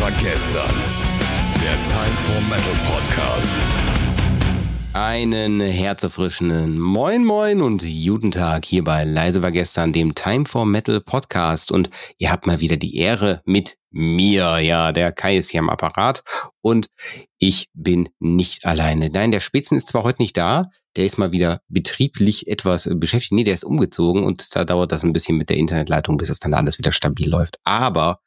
war gestern. Der Time for Metal Podcast. Einen herzerfrischenden Moin Moin und guten Tag hier bei Leise war gestern, dem Time for Metal Podcast. Und ihr habt mal wieder die Ehre mit mir. Ja, der Kai ist hier am Apparat und ich bin nicht alleine. Nein, der Spitzen ist zwar heute nicht da, der ist mal wieder betrieblich etwas beschäftigt. Nee, der ist umgezogen und da dauert das ein bisschen mit der Internetleitung, bis es dann alles wieder stabil läuft. Aber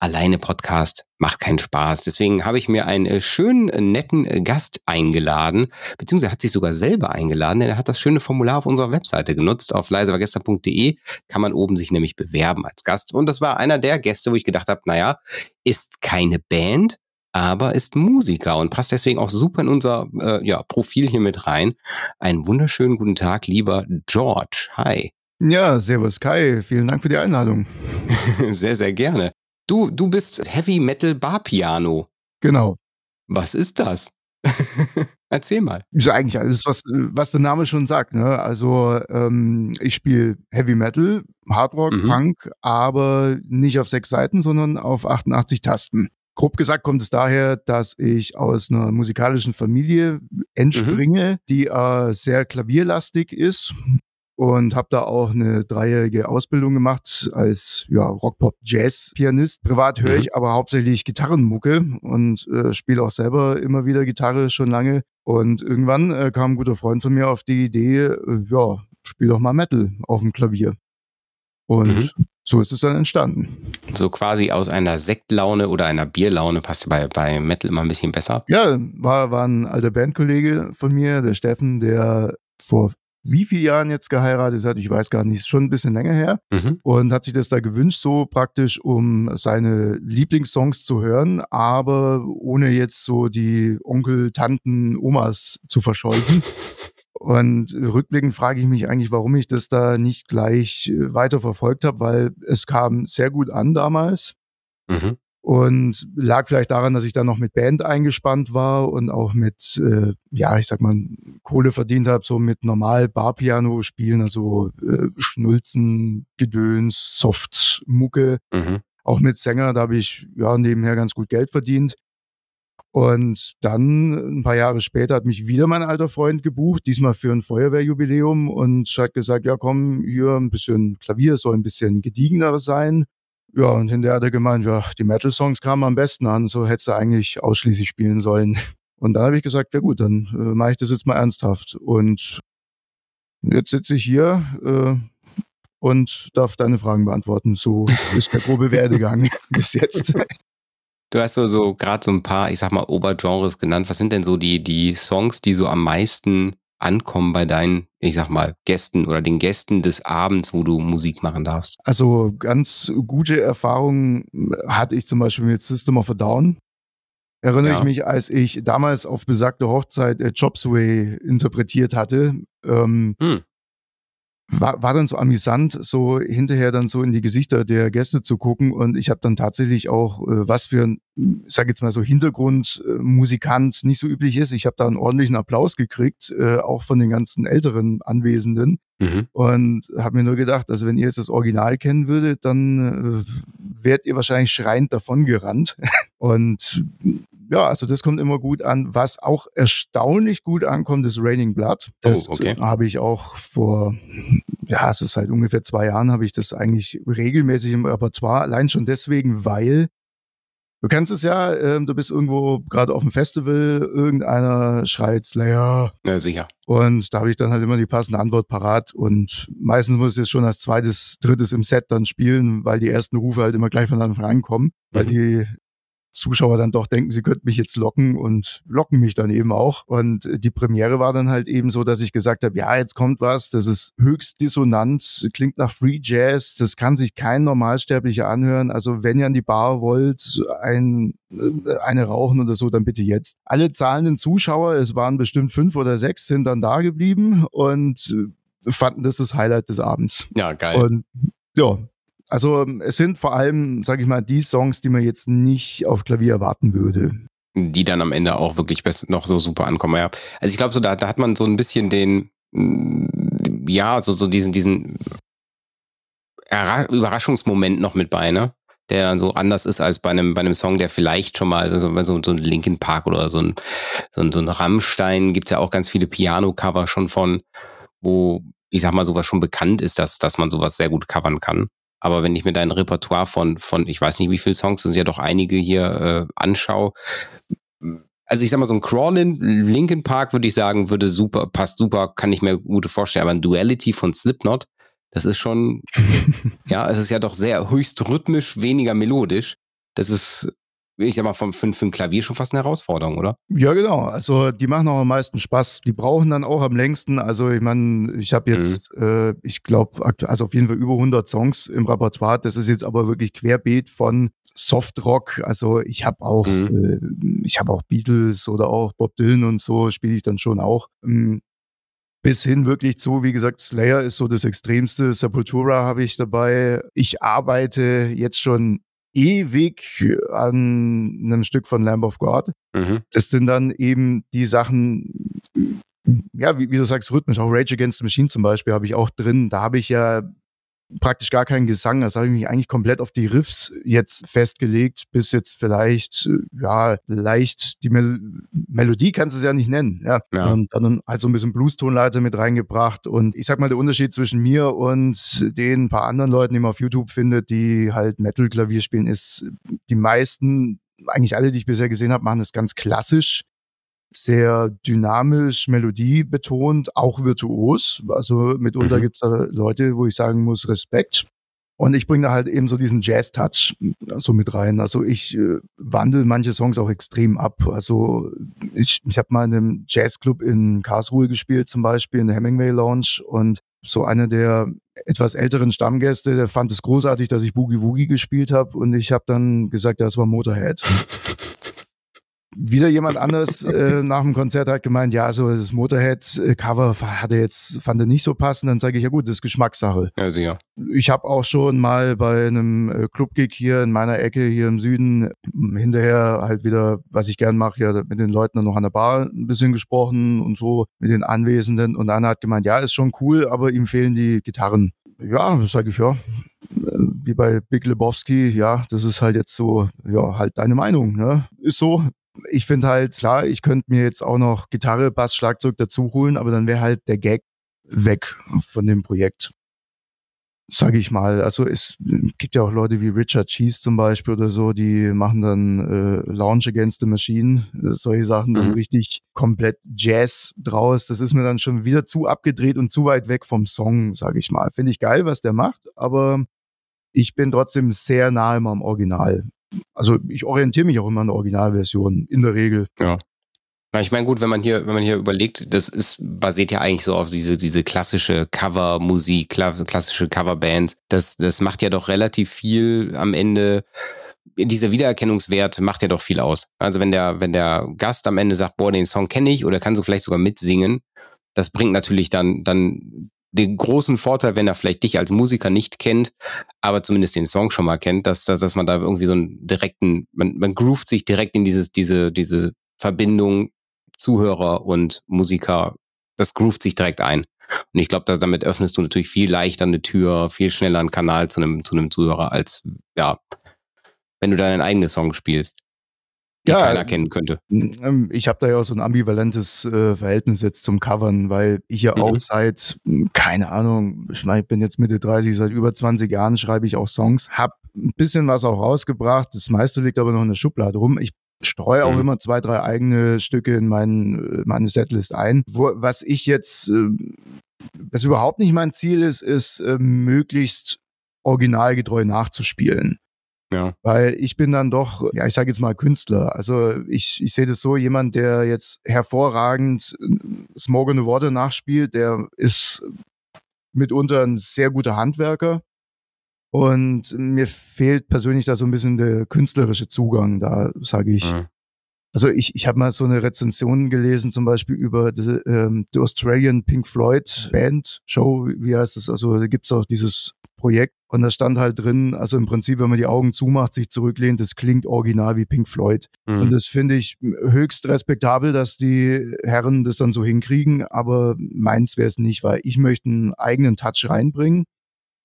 alleine Podcast macht keinen Spaß. Deswegen habe ich mir einen äh, schönen, äh, netten äh, Gast eingeladen, beziehungsweise hat sich sogar selber eingeladen, denn er hat das schöne Formular auf unserer Webseite genutzt. Auf leisewargestern.de kann man oben sich nämlich bewerben als Gast. Und das war einer der Gäste, wo ich gedacht habe, naja, ist keine Band, aber ist Musiker und passt deswegen auch super in unser äh, ja, Profil hier mit rein. Einen wunderschönen guten Tag, lieber George. Hi. Ja, servus Kai, vielen Dank für die Einladung. sehr, sehr gerne. Du, du bist Heavy Metal Barpiano. Genau. Was ist das? Erzähl mal. Ist eigentlich alles, was, was der Name schon sagt. Ne? Also ähm, ich spiele Heavy Metal, Hardrock, mhm. Punk, aber nicht auf sechs Seiten, sondern auf 88 Tasten. Grob gesagt kommt es daher, dass ich aus einer musikalischen Familie entspringe, mhm. die äh, sehr klavierlastig ist und habe da auch eine dreijährige Ausbildung gemacht als ja, Rock-Pop-Jazz-Pianist. Privat höre mhm. ich aber hauptsächlich Gitarrenmucke und äh, spiele auch selber immer wieder Gitarre schon lange. Und irgendwann äh, kam ein guter Freund von mir auf die Idee, äh, ja, spiel doch mal Metal auf dem Klavier. Und mhm. so ist es dann entstanden. So quasi aus einer Sektlaune oder einer Bierlaune passt bei, bei Metal immer ein bisschen besser. Ja, war, war ein alter Bandkollege von mir, der Steffen, der vor wie viele Jahren jetzt geheiratet hat, ich weiß gar nicht, ist schon ein bisschen länger her mhm. und hat sich das da gewünscht, so praktisch, um seine Lieblingssongs zu hören, aber ohne jetzt so die Onkel, Tanten, Omas zu verscheuchen. Und rückblickend frage ich mich eigentlich, warum ich das da nicht gleich äh, weiter verfolgt habe, weil es kam sehr gut an damals. Mhm. Und lag vielleicht daran, dass ich dann noch mit Band eingespannt war und auch mit, äh, ja, ich sag mal, Kohle verdient habe, so mit normal Barpiano spielen, also äh, Schnulzen, Gedöns, Soft, Mucke. Mhm. Auch mit Sänger, da habe ich ja nebenher ganz gut Geld verdient. Und dann, ein paar Jahre später, hat mich wieder mein alter Freund gebucht, diesmal für ein Feuerwehrjubiläum und hat gesagt, ja komm, hier ein bisschen Klavier soll ein bisschen gediegener sein. Ja, und hinterher hat er gemeint, ja, die Metal-Songs kamen am besten an, so hätte du eigentlich ausschließlich spielen sollen. Und dann habe ich gesagt, ja gut, dann äh, mache ich das jetzt mal ernsthaft. Und jetzt sitze ich hier äh, und darf deine Fragen beantworten. So ist der grobe Werdegang bis jetzt. Du hast so, so gerade so ein paar, ich sag mal, Obergenres genannt. Was sind denn so die, die Songs, die so am meisten ankommen bei deinen, ich sag mal, Gästen oder den Gästen des Abends, wo du Musik machen darfst? Also ganz gute Erfahrungen hatte ich zum Beispiel mit System of a Down. Erinnere ja. ich mich, als ich damals auf besagte Hochzeit äh, Jobsway interpretiert hatte. Ähm, hm war, war dann so amüsant, so hinterher dann so in die Gesichter der Gäste zu gucken. Und ich habe dann tatsächlich auch, äh, was für ein, ich jetzt mal so Hintergrundmusikant nicht so üblich ist. Ich habe da einen ordentlichen Applaus gekriegt, äh, auch von den ganzen älteren Anwesenden. Mhm. Und habe mir nur gedacht, also wenn ihr jetzt das Original kennen würdet, dann äh, wärt ihr wahrscheinlich schreiend davon gerannt. Und ja, also das kommt immer gut an. Was auch erstaunlich gut ankommt, ist Raining Blood. Das oh, okay. habe ich auch vor, ja, es ist halt ungefähr zwei Jahren, habe ich das eigentlich regelmäßig im Repertoire. Allein schon deswegen, weil Du kennst es ja, ähm, du bist irgendwo gerade auf dem Festival, irgendeiner schreit Slayer. Ja, sicher. Und da habe ich dann halt immer die passende Antwort parat. Und meistens muss ich es schon als zweites, drittes im Set dann spielen, weil die ersten Rufe halt immer gleich von Anfang an kommen, weil mhm. die Zuschauer dann doch denken, sie könnten mich jetzt locken und locken mich dann eben auch. Und die Premiere war dann halt eben so, dass ich gesagt habe, ja, jetzt kommt was, das ist höchst dissonant, klingt nach Free Jazz, das kann sich kein Normalsterblicher anhören. Also wenn ihr an die Bar wollt, ein, äh, eine rauchen oder so, dann bitte jetzt. Alle zahlenden Zuschauer, es waren bestimmt fünf oder sechs, sind dann da geblieben und fanden das das Highlight des Abends. Ja, geil. Und ja, also es sind vor allem, sage ich mal, die Songs, die man jetzt nicht auf Klavier erwarten würde. Die dann am Ende auch wirklich noch so super ankommen. Ja. Also ich glaube, so da, da hat man so ein bisschen den, mm, ja, so, so diesen, diesen Überraschungsmoment noch mit bei, ne? der dann so anders ist als bei einem, bei einem Song, der vielleicht schon mal, also so, so ein Linkin Park oder so ein, so ein, so ein Rammstein, gibt ja auch ganz viele Piano-Cover schon von, wo, ich sag mal, sowas schon bekannt ist, dass, dass man sowas sehr gut covern kann. Aber wenn ich mir dein Repertoire von, von, ich weiß nicht, wie viele Songs, sind ja doch einige hier, äh, anschaue, also ich sag mal, so ein Crawlin, Linkin Park würde ich sagen, würde super, passt super, kann ich mir gut vorstellen, aber ein Duality von Slipknot, das ist schon, ja, es ist ja doch sehr höchst rhythmisch, weniger melodisch. Das ist, ich sag mal, für, für, für ein Klavier schon fast eine Herausforderung, oder? Ja, genau. Also die machen auch am meisten Spaß. Die brauchen dann auch am längsten. Also ich meine, ich habe jetzt, mhm. äh, ich glaube, also auf jeden Fall über 100 Songs im Repertoire. Das ist jetzt aber wirklich querbeet von Softrock. Also ich habe auch, mhm. äh, ich habe auch Beatles oder auch Bob Dylan und so spiele ich dann schon auch. Ähm, bis hin wirklich zu, wie gesagt, Slayer ist so das Extremste. Sepultura habe ich dabei. Ich arbeite jetzt schon ewig an einem Stück von Lamb of God. Mhm. Das sind dann eben die Sachen, ja, wie, wie, du sagst, rhythmisch. Auch Rage Against the Machine zum Beispiel habe ich auch drin. Da habe ich ja praktisch gar keinen Gesang. Das habe ich mich eigentlich komplett auf die Riffs jetzt festgelegt, bis jetzt vielleicht, ja, leicht die Mel Melodie kannst du es ja nicht nennen. Ja. ja. Und dann halt so ein bisschen Blues-Tonleiter mit reingebracht. Und ich sag mal, der Unterschied zwischen mir und den paar anderen Leuten, die man auf YouTube findet, die halt Metal-Klavier spielen, ist, die meisten eigentlich alle, die ich bisher gesehen habe, machen es ganz klassisch sehr dynamisch, melodiebetont, auch virtuos. Also mitunter mhm. gibt es da Leute, wo ich sagen muss, Respekt. Und ich bringe da halt eben so diesen Jazz-Touch so mit rein. Also ich äh, wandle manche Songs auch extrem ab. Also ich, ich habe mal in einem Jazzclub in Karlsruhe gespielt, zum Beispiel in der Hemingway Lounge. Und so einer der etwas älteren Stammgäste, der fand es großartig, dass ich Boogie Woogie gespielt habe. Und ich habe dann gesagt, das war Motorhead. wieder jemand anderes äh, nach dem Konzert hat gemeint, ja, so das Motorhead-Cover hat er jetzt, fand er nicht so passend. Dann sage ich, ja gut, das ist Geschmackssache. Ja, sicher. Ich habe auch schon mal bei einem äh, Clubgig hier in meiner Ecke hier im Süden hinterher halt wieder, was ich gern mache, ja, mit den Leuten dann noch an der Bar ein bisschen gesprochen und so mit den Anwesenden. Und einer hat gemeint, ja, ist schon cool, aber ihm fehlen die Gitarren. Ja, sage ich ja. Wie bei Big Lebowski, ja, das ist halt jetzt so, ja, halt deine Meinung, ne? Ist so, ich finde halt, klar, ich könnte mir jetzt auch noch Gitarre, Bass, Schlagzeug dazu holen, aber dann wäre halt der Gag weg von dem Projekt. Sage ich mal. Also es gibt ja auch Leute wie Richard Cheese zum Beispiel oder so, die machen dann äh, Launch Against the Machine, äh, solche Sachen, mhm. richtig komplett Jazz draus. Das ist mir dann schon wieder zu abgedreht und zu weit weg vom Song, sage ich mal. Finde ich geil, was der macht, aber ich bin trotzdem sehr nahe am Original also ich orientiere mich auch immer an der Originalversion, in der Regel. Ja. Ich meine, gut, wenn man hier, wenn man hier überlegt, das ist, basiert ja eigentlich so auf diese, diese klassische Covermusik, klassische Coverband. Das, das macht ja doch relativ viel am Ende. Dieser Wiedererkennungswert macht ja doch viel aus. Also wenn der, wenn der Gast am Ende sagt, boah, den Song kenne ich oder kann so vielleicht sogar mitsingen, das bringt natürlich dann, dann den großen Vorteil, wenn er vielleicht dich als Musiker nicht kennt, aber zumindest den Song schon mal kennt, dass, dass, dass man da irgendwie so einen direkten, man, man groovt sich direkt in dieses, diese, diese Verbindung Zuhörer und Musiker, das groovt sich direkt ein. Und ich glaube, damit öffnest du natürlich viel leichter eine Tür, viel schneller einen Kanal zu einem, zu einem Zuhörer, als ja, wenn du deinen eigenen Song spielst die ja, keiner kennen könnte. Ähm, ich habe da ja auch so ein ambivalentes äh, Verhältnis jetzt zum Covern, weil ich ja mhm. auch seit, hm, keine Ahnung, ich, mein, ich bin jetzt Mitte 30, seit über 20 Jahren schreibe ich auch Songs, habe ein bisschen was auch rausgebracht, das meiste liegt aber noch in der Schublade rum. Ich streue auch mhm. immer zwei, drei eigene Stücke in mein, meine Setlist ein. Wo, was ich jetzt, äh, was überhaupt nicht mein Ziel ist, ist äh, möglichst originalgetreu nachzuspielen. Ja. Weil ich bin dann doch, ja, ich sage jetzt mal Künstler. Also ich, ich sehe das so, jemand, der jetzt hervorragend äh, the Water nachspielt, der ist mitunter ein sehr guter Handwerker. Und mir fehlt persönlich da so ein bisschen der künstlerische Zugang, da sage ich. Ja. Also ich, ich habe mal so eine Rezension gelesen, zum Beispiel über die, ähm, die Australian Pink Floyd Band Show, wie heißt das? Also da gibt's auch dieses Projekt. Und da stand halt drin, also im Prinzip, wenn man die Augen zumacht, sich zurücklehnt, das klingt original wie Pink Floyd. Mhm. Und das finde ich höchst respektabel, dass die Herren das dann so hinkriegen, aber meins wäre es nicht, weil ich möchte einen eigenen Touch reinbringen.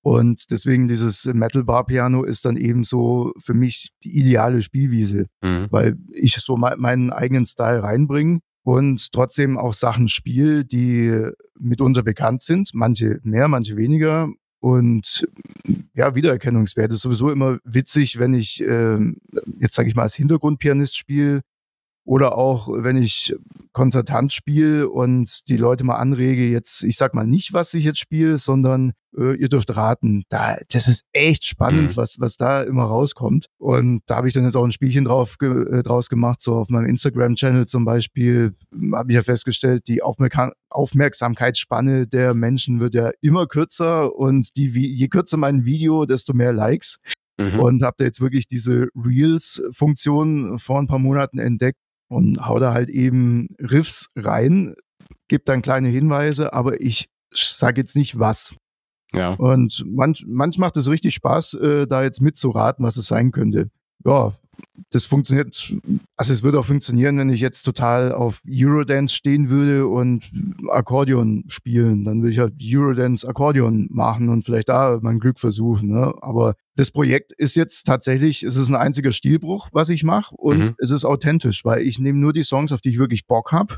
Und deswegen dieses Metal Bar Piano ist dann eben so für mich die ideale Spielwiese, mhm. weil ich so meinen eigenen Style reinbringe und trotzdem auch Sachen spiele, die mitunter bekannt sind, manche mehr, manche weniger. Und ja, Wiedererkennungswert ist sowieso immer witzig, wenn ich äh, jetzt sage ich mal als Hintergrundpianist spiele oder auch wenn ich Konzertant spiele und die Leute mal anrege, jetzt, ich sag mal nicht, was ich jetzt spiele, sondern äh, ihr dürft raten. Da, das ist echt spannend, mhm. was, was da immer rauskommt. Und da habe ich dann jetzt auch ein Spielchen drauf, äh, draus gemacht, so auf meinem Instagram-Channel zum Beispiel, habe ich ja festgestellt, die Aufmerksam Aufmerksamkeitsspanne der Menschen wird ja immer kürzer und die, je kürzer mein Video, desto mehr Likes. Mhm. Und habe da jetzt wirklich diese Reels-Funktion vor ein paar Monaten entdeckt, und hau da halt eben Riffs rein, gebe dann kleine Hinweise, aber ich sage jetzt nicht was. Ja. Und manch, manch macht es richtig Spaß, äh, da jetzt mitzuraten, was es sein könnte. Ja, das funktioniert, also es würde auch funktionieren, wenn ich jetzt total auf Eurodance stehen würde und Akkordeon spielen. Dann würde ich halt Eurodance Akkordeon machen und vielleicht da mein Glück versuchen. Ne? Aber das Projekt ist jetzt tatsächlich, es ist ein einziger Stilbruch, was ich mache und mhm. es ist authentisch, weil ich nehme nur die Songs, auf die ich wirklich Bock habe.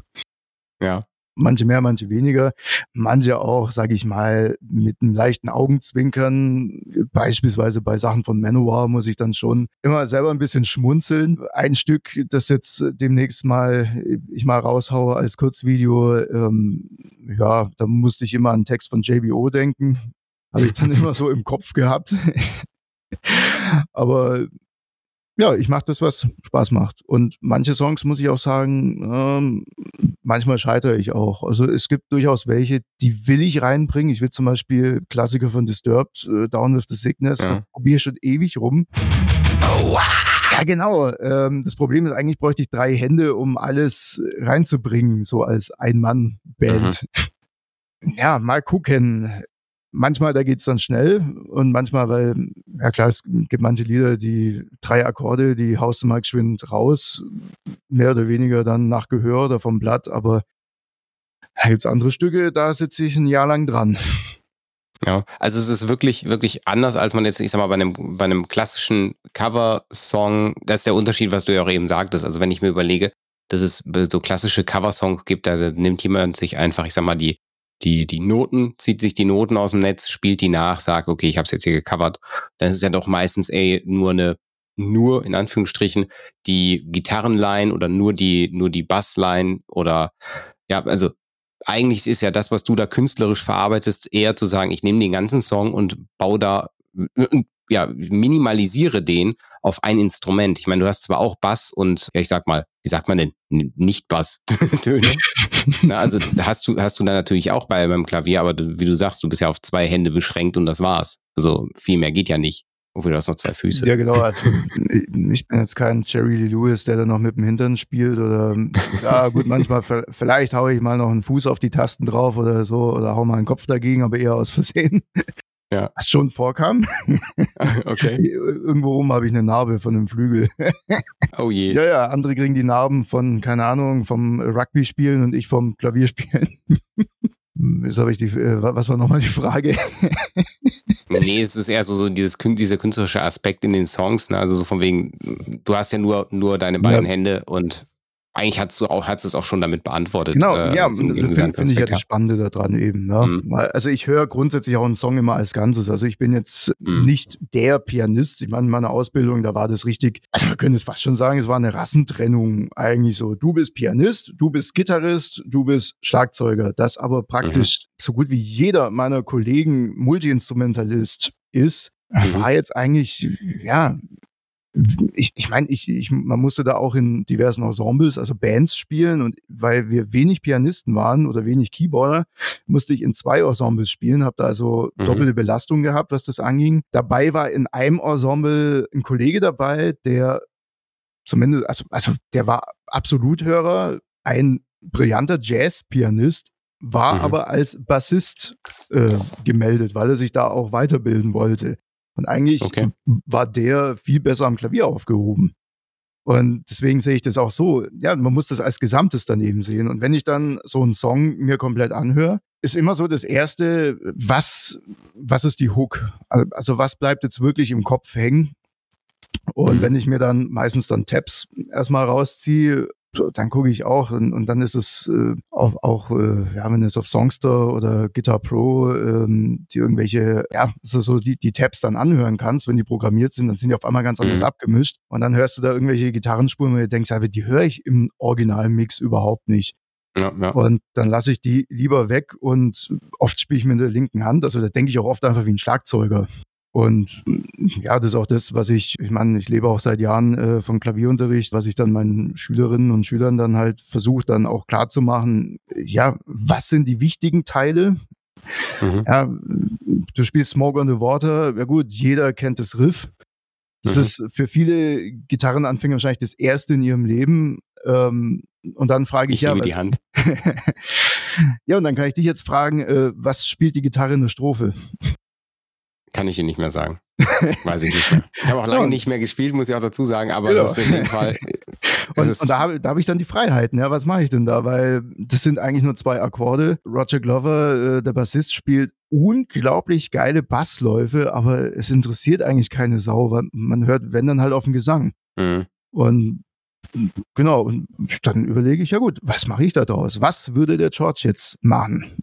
Ja manche mehr, manche weniger, manche auch, sage ich mal, mit einem leichten Augenzwinkern. Beispielsweise bei Sachen von Manowar muss ich dann schon immer selber ein bisschen schmunzeln. Ein Stück, das jetzt demnächst mal ich mal raushaue als Kurzvideo, ähm, ja, da musste ich immer an einen Text von JBO denken. Habe ich dann immer so im Kopf gehabt. Aber ja, ich mache das, was Spaß macht. Und manche Songs, muss ich auch sagen, ähm, manchmal scheitere ich auch. Also es gibt durchaus welche, die will ich reinbringen. Ich will zum Beispiel Klassiker von Disturbed, äh, Down with the Sickness, ja. probiere schon ewig rum. Oh, ja, genau. Ähm, das Problem ist, eigentlich bräuchte ich drei Hände, um alles reinzubringen, so als Ein-Mann-Band. Mhm. Ja, mal gucken manchmal, da geht's dann schnell und manchmal, weil, ja klar, es gibt manche Lieder, die drei Akkorde, die haust du mal geschwind raus, mehr oder weniger dann nach Gehör oder vom Blatt, aber da gibt's andere Stücke, da sitze ich ein Jahr lang dran. Ja, also es ist wirklich, wirklich anders, als man jetzt, ich sag mal, bei einem, bei einem klassischen Cover-Song, das ist der Unterschied, was du ja auch eben sagtest. Also wenn ich mir überlege, dass es so klassische Cover-Songs gibt, da nimmt jemand sich einfach, ich sag mal, die, die, die Noten, zieht sich die Noten aus dem Netz, spielt die nach, sagt, okay, ich habe es jetzt hier gecovert. Dann ist es ja doch meistens ey, nur eine, nur in Anführungsstrichen, die Gitarrenline oder nur die, nur die Bassline oder ja, also eigentlich ist ja das, was du da künstlerisch verarbeitest, eher zu sagen, ich nehme den ganzen Song und baue da, ja, minimalisiere den auf ein Instrument. Ich meine, du hast zwar auch Bass und, ja, ich sag mal, wie sagt man denn, nicht Bass-Töne. also hast du, hast du dann natürlich auch bei beim Klavier, aber du, wie du sagst, du bist ja auf zwei Hände beschränkt und das war's. Also viel mehr geht ja nicht. Obwohl du hast noch zwei Füße. Ja, genau. Also, ich bin jetzt kein Jerry Lee Lewis, der dann noch mit dem Hintern spielt oder, ja, gut, manchmal, vielleicht haue ich mal noch einen Fuß auf die Tasten drauf oder so oder hau mal einen Kopf dagegen, aber eher aus Versehen. Ja. Was schon vorkam. Okay. Irgendwo oben habe ich eine Narbe von einem Flügel. Oh je. Ja, ja, andere kriegen die Narben von, keine Ahnung, vom Rugby spielen und ich vom Klavierspielen. Jetzt habe ich die, äh, was war nochmal die Frage? nee, es ist eher so, so dieses, dieser künstlerische Aspekt in den Songs, ne? Also so von wegen, du hast ja nur, nur deine beiden ja. Hände und eigentlich hast du auch, hast es auch schon damit beantwortet. Genau, äh, ja, im, im das finde find ich ja das Spannende daran eben. Ne? Mhm. Also ich höre grundsätzlich auch einen Song immer als Ganzes. Also ich bin jetzt mhm. nicht der Pianist. Ich meine, in meiner Ausbildung, da war das richtig, also wir können es fast schon sagen, es war eine Rassentrennung eigentlich so. Du bist Pianist, du bist Gitarrist, du bist Schlagzeuger. Das aber praktisch mhm. so gut wie jeder meiner Kollegen Multiinstrumentalist ist, mhm. war jetzt eigentlich, ja, ich, ich meine, ich, ich, man musste da auch in diversen Ensembles, also Bands spielen und weil wir wenig Pianisten waren oder wenig Keyboarder, musste ich in zwei Ensembles spielen, habe da also mhm. doppelte Belastung gehabt, was das anging. Dabei war in einem Ensemble ein Kollege dabei, der zumindest, also, also der war Absoluthörer, ein brillanter Jazz-Pianist, war mhm. aber als Bassist äh, gemeldet, weil er sich da auch weiterbilden wollte. Und eigentlich okay. war der viel besser am Klavier aufgehoben. Und deswegen sehe ich das auch so. Ja, man muss das als Gesamtes daneben sehen. Und wenn ich dann so einen Song mir komplett anhöre, ist immer so das Erste, was, was ist die Hook? Also was bleibt jetzt wirklich im Kopf hängen? Und mhm. wenn ich mir dann meistens dann Tabs erstmal rausziehe, dann gucke ich auch und, und dann ist es äh, auch, auch äh, ja, wenn es auf Songster oder Guitar Pro ähm, die irgendwelche, ja, so, so die, die Tabs dann anhören kannst, wenn die programmiert sind, dann sind die auf einmal ganz anders mhm. abgemischt und dann hörst du da irgendwelche Gitarrenspuren, wo du denkst, aber die höre ich im Originalmix überhaupt nicht. Ja, ja. Und dann lasse ich die lieber weg und oft spiele ich mit der linken Hand. Also da denke ich auch oft einfach wie ein Schlagzeuger. Und ja, das ist auch das, was ich, ich meine, ich lebe auch seit Jahren äh, vom Klavierunterricht, was ich dann meinen Schülerinnen und Schülern dann halt versuche, dann auch klar zu machen, ja, was sind die wichtigen Teile? Mhm. Ja, du spielst Smoke on the Water, ja gut, jeder kennt das Riff. Das mhm. ist für viele Gitarrenanfänger wahrscheinlich das erste in ihrem Leben. Ähm, und dann frage ich, ich ja. die Hand. ja, und dann kann ich dich jetzt fragen, äh, was spielt die Gitarre in der Strophe? Kann ich dir nicht mehr sagen. Weiß ich nicht mehr. Ich habe auch lange nicht mehr gespielt, muss ich auch dazu sagen, aber genau. das ist in dem Fall. und, und, da habe hab ich dann die Freiheiten, ja, was mache ich denn da? Weil das sind eigentlich nur zwei Akkorde. Roger Glover, äh, der Bassist, spielt unglaublich geile Bassläufe, aber es interessiert eigentlich keine Sau, weil man hört, wenn dann halt auf den Gesang. Mhm. Und genau, und dann überlege ich, ja gut, was mache ich da draus? Was würde der George jetzt machen?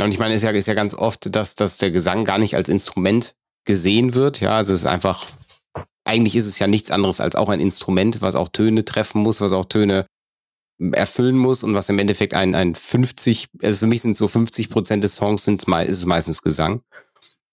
Und ich meine, es ist ja, ist ja ganz oft, dass, dass der Gesang gar nicht als Instrument gesehen wird. Ja, also es ist einfach, eigentlich ist es ja nichts anderes als auch ein Instrument, was auch Töne treffen muss, was auch Töne erfüllen muss und was im Endeffekt ein, ein 50, also für mich sind so 50 Prozent des Songs sind, ist es meistens Gesang.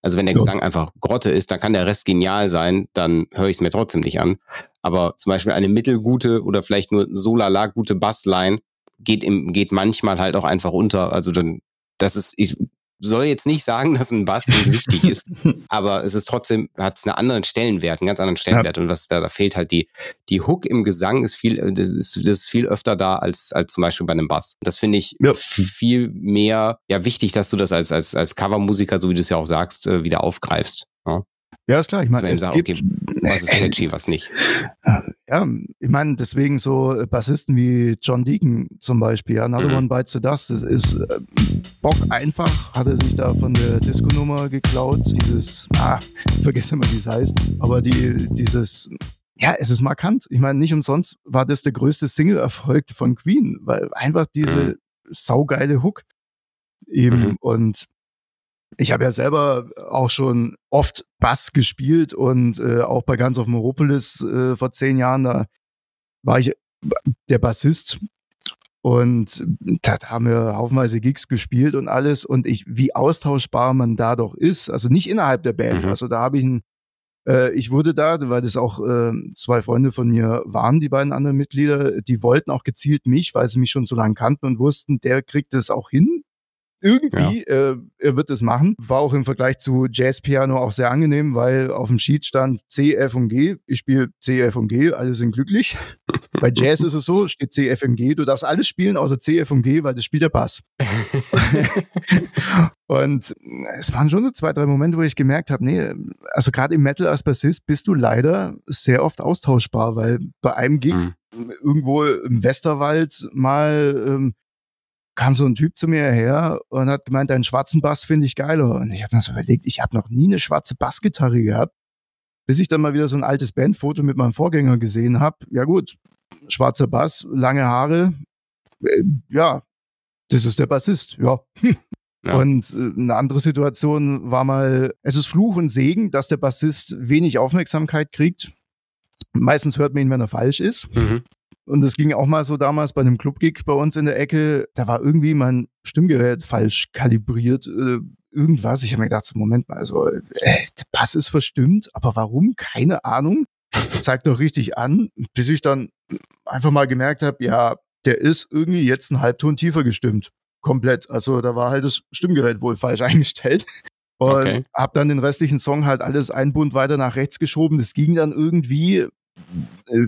Also wenn der ja. Gesang einfach Grotte ist, dann kann der Rest genial sein, dann höre ich es mir trotzdem nicht an. Aber zum Beispiel eine mittelgute oder vielleicht nur so lala gute Bassline geht, im, geht manchmal halt auch einfach unter. Also dann das ist, ich soll jetzt nicht sagen, dass ein Bass nicht wichtig ist, aber es ist trotzdem, hat es einen anderen Stellenwert, einen ganz anderen Stellenwert. Ja. Und was da, da fehlt halt die, die Hook im Gesang ist viel, das ist, das ist viel öfter da als, als zum Beispiel bei einem Bass. Das finde ich ja. viel mehr, ja, wichtig, dass du das als, als, als Covermusiker, so wie du es ja auch sagst, äh, wieder aufgreifst. Ja? Ja, ist klar. Ich meine, sagen, okay, was ist catchy, was nicht. Ja, ich meine, deswegen so Bassisten wie John Deacon zum Beispiel, ja, Another mhm. One Bites the Dust, das ist äh, Bock einfach, hat er sich da von der Disco-Nummer geklaut, dieses, ah, vergesse mal, wie es heißt, aber die, dieses, ja, es ist markant. Ich meine, nicht umsonst war das der größte Single-Erfolg von Queen, weil einfach diese mhm. saugeile Hook eben mhm. und ich habe ja selber auch schon oft Bass gespielt und äh, auch bei Guns of Moropolis äh, vor zehn Jahren, da war ich der Bassist und da haben wir haufenweise Gigs gespielt und alles und ich, wie austauschbar man da doch ist, also nicht innerhalb der Band, mhm. also da habe ich ein äh, ich wurde da, weil das auch äh, zwei Freunde von mir waren, die beiden anderen Mitglieder, die wollten auch gezielt mich, weil sie mich schon so lange kannten und wussten, der kriegt es auch hin, irgendwie, ja. äh, er wird es machen. War auch im Vergleich zu Jazz-Piano auch sehr angenehm, weil auf dem Sheet stand C, F und G. Ich spiele C, F und G, alle sind glücklich. Bei Jazz ist es so, steht C, F und G. Du darfst alles spielen außer C, F und G, weil das spielt der Bass. und es waren schon so zwei, drei Momente, wo ich gemerkt habe, nee, also gerade im Metal als Bassist bist du leider sehr oft austauschbar, weil bei einem Gig mhm. irgendwo im Westerwald mal ähm, kam so ein Typ zu mir her und hat gemeint, deinen schwarzen Bass finde ich geiler. Und ich habe mir so überlegt, ich habe noch nie eine schwarze Bassgitarre gehabt, bis ich dann mal wieder so ein altes Bandfoto mit meinem Vorgänger gesehen habe. Ja gut, schwarzer Bass, lange Haare, äh, ja, das ist der Bassist, ja. Ja. Und äh, eine andere Situation war mal, es ist Fluch und Segen, dass der Bassist wenig Aufmerksamkeit kriegt. Meistens hört man ihn, wenn er falsch ist. Mhm. Und es ging auch mal so damals bei einem Clubgig bei uns in der Ecke, da war irgendwie mein Stimmgerät falsch kalibriert, äh, irgendwas. Ich habe mir gedacht, so, Moment mal, also äh, der Bass ist verstimmt, aber warum? Keine Ahnung. Zeigt doch richtig an, bis ich dann einfach mal gemerkt habe, ja, der ist irgendwie jetzt einen Halbton tiefer gestimmt. Komplett. Also da war halt das Stimmgerät wohl falsch eingestellt. Und okay. habe dann den restlichen Song halt alles ein Bund weiter nach rechts geschoben. Das ging dann irgendwie,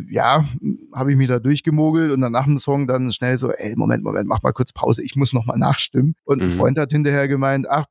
ja, habe ich mich da durchgemogelt und dann nach dem Song dann schnell so, ey, Moment, Moment, mach mal kurz Pause, ich muss noch mal nachstimmen. Und mhm. ein Freund hat hinterher gemeint, ach,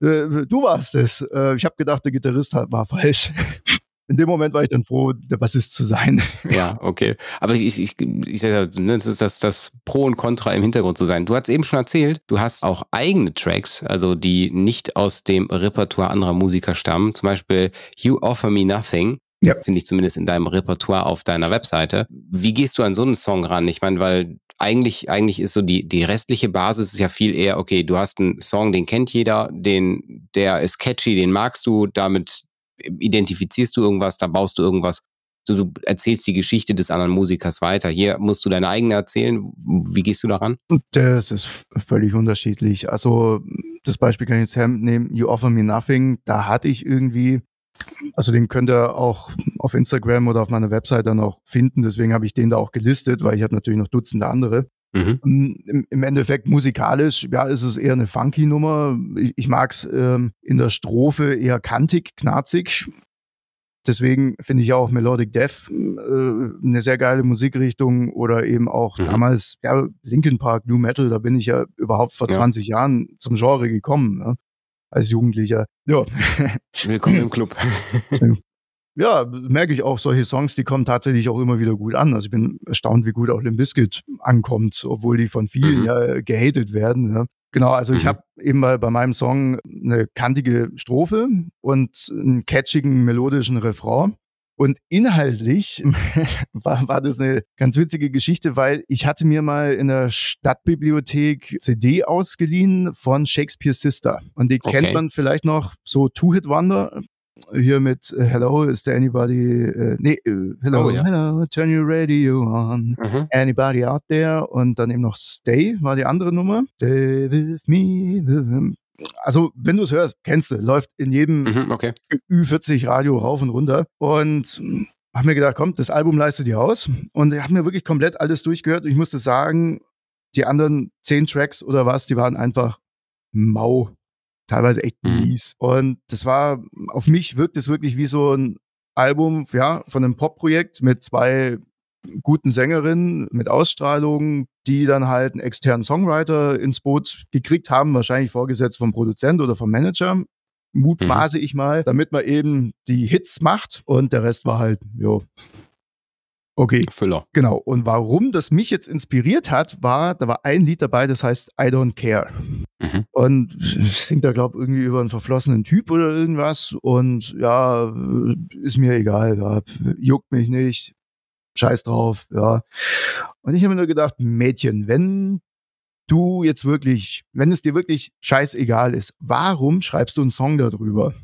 äh, du warst es. Äh, ich habe gedacht, der Gitarrist war falsch. in dem Moment war ich dann froh, der Bassist zu sein. Ja, okay. Aber ich, ich, ich, ich sage, ne, das ist das, das Pro und Contra im Hintergrund zu sein. Du hast eben schon erzählt, du hast auch eigene Tracks, also die nicht aus dem Repertoire anderer Musiker stammen. Zum Beispiel You Offer Me Nothing. Ja. Finde ich zumindest in deinem Repertoire auf deiner Webseite. Wie gehst du an so einen Song ran? Ich meine, weil eigentlich, eigentlich ist so die, die restliche Basis ist ja viel eher, okay, du hast einen Song, den kennt jeder, den, der ist catchy, den magst du, damit identifizierst du irgendwas, da baust du irgendwas. Du, du erzählst die Geschichte des anderen Musikers weiter. Hier musst du deine eigene erzählen. Wie gehst du daran? Das ist völlig unterschiedlich. Also das Beispiel kann ich jetzt nehmen, You Offer Me Nothing. Da hatte ich irgendwie also den könnt ihr auch auf Instagram oder auf meiner Website dann auch finden. Deswegen habe ich den da auch gelistet, weil ich habe natürlich noch Dutzende andere. Mhm. Ähm, Im, Im, Endeffekt musikalisch, ja, ist es eher eine funky Nummer. Ich, ich mag es ähm, in der Strophe eher kantig, knarzig. Deswegen finde ich auch Melodic Death äh, eine sehr geile Musikrichtung oder eben auch mhm. damals, ja, Linkin Park, New Metal, da bin ich ja überhaupt vor ja. 20 Jahren zum Genre gekommen. Ne? Als Jugendlicher. Ja. Willkommen im Club. ja, merke ich auch, solche Songs, die kommen tatsächlich auch immer wieder gut an. Also ich bin erstaunt, wie gut auch Limp Bizkit ankommt, obwohl die von vielen mhm. ja gehatet werden. Ja. Genau, also ich mhm. habe eben bei, bei meinem Song eine kantige Strophe und einen catchigen melodischen Refrain. Und inhaltlich war, war das eine ganz witzige Geschichte, weil ich hatte mir mal in der Stadtbibliothek CD ausgeliehen von Shakespeare's Sister. Und die okay. kennt man vielleicht noch, so Two-Hit-Wonder. Hier mit uh, Hello, is there anybody? Uh, nee, uh, Hello, oh, ja. Hello, turn your radio on. Mhm. Anybody out there? Und dann eben noch Stay war die andere Nummer. Stay with me also wenn du es hörst, kennst du, läuft in jedem mhm, okay. Ü40 Radio rauf und runter. Und habe mir gedacht, komm, das Album leistet dir aus. Und ich habe mir wirklich komplett alles durchgehört. Und ich musste sagen, die anderen zehn Tracks oder was, die waren einfach mau. Teilweise echt mhm. mies. Und das war, auf mich wirkt es wirklich wie so ein Album, ja, von einem Pop-Projekt mit zwei guten Sängerin mit Ausstrahlung, die dann halt einen externen Songwriter ins Boot gekriegt haben, wahrscheinlich vorgesetzt vom Produzent oder vom Manager. Mutmaße mhm. ich mal, damit man eben die Hits macht und der Rest war halt, jo, Okay. Füller. Genau. Und warum das mich jetzt inspiriert hat, war, da war ein Lied dabei, das heißt I Don't Care. Mhm. Und singt da, glaube ich, irgendwie über einen verflossenen Typ oder irgendwas. Und ja, ist mir egal, ja, juckt mich nicht scheiß drauf, ja. Und ich habe mir nur gedacht, Mädchen, wenn du jetzt wirklich, wenn es dir wirklich scheißegal ist, warum schreibst du einen Song darüber?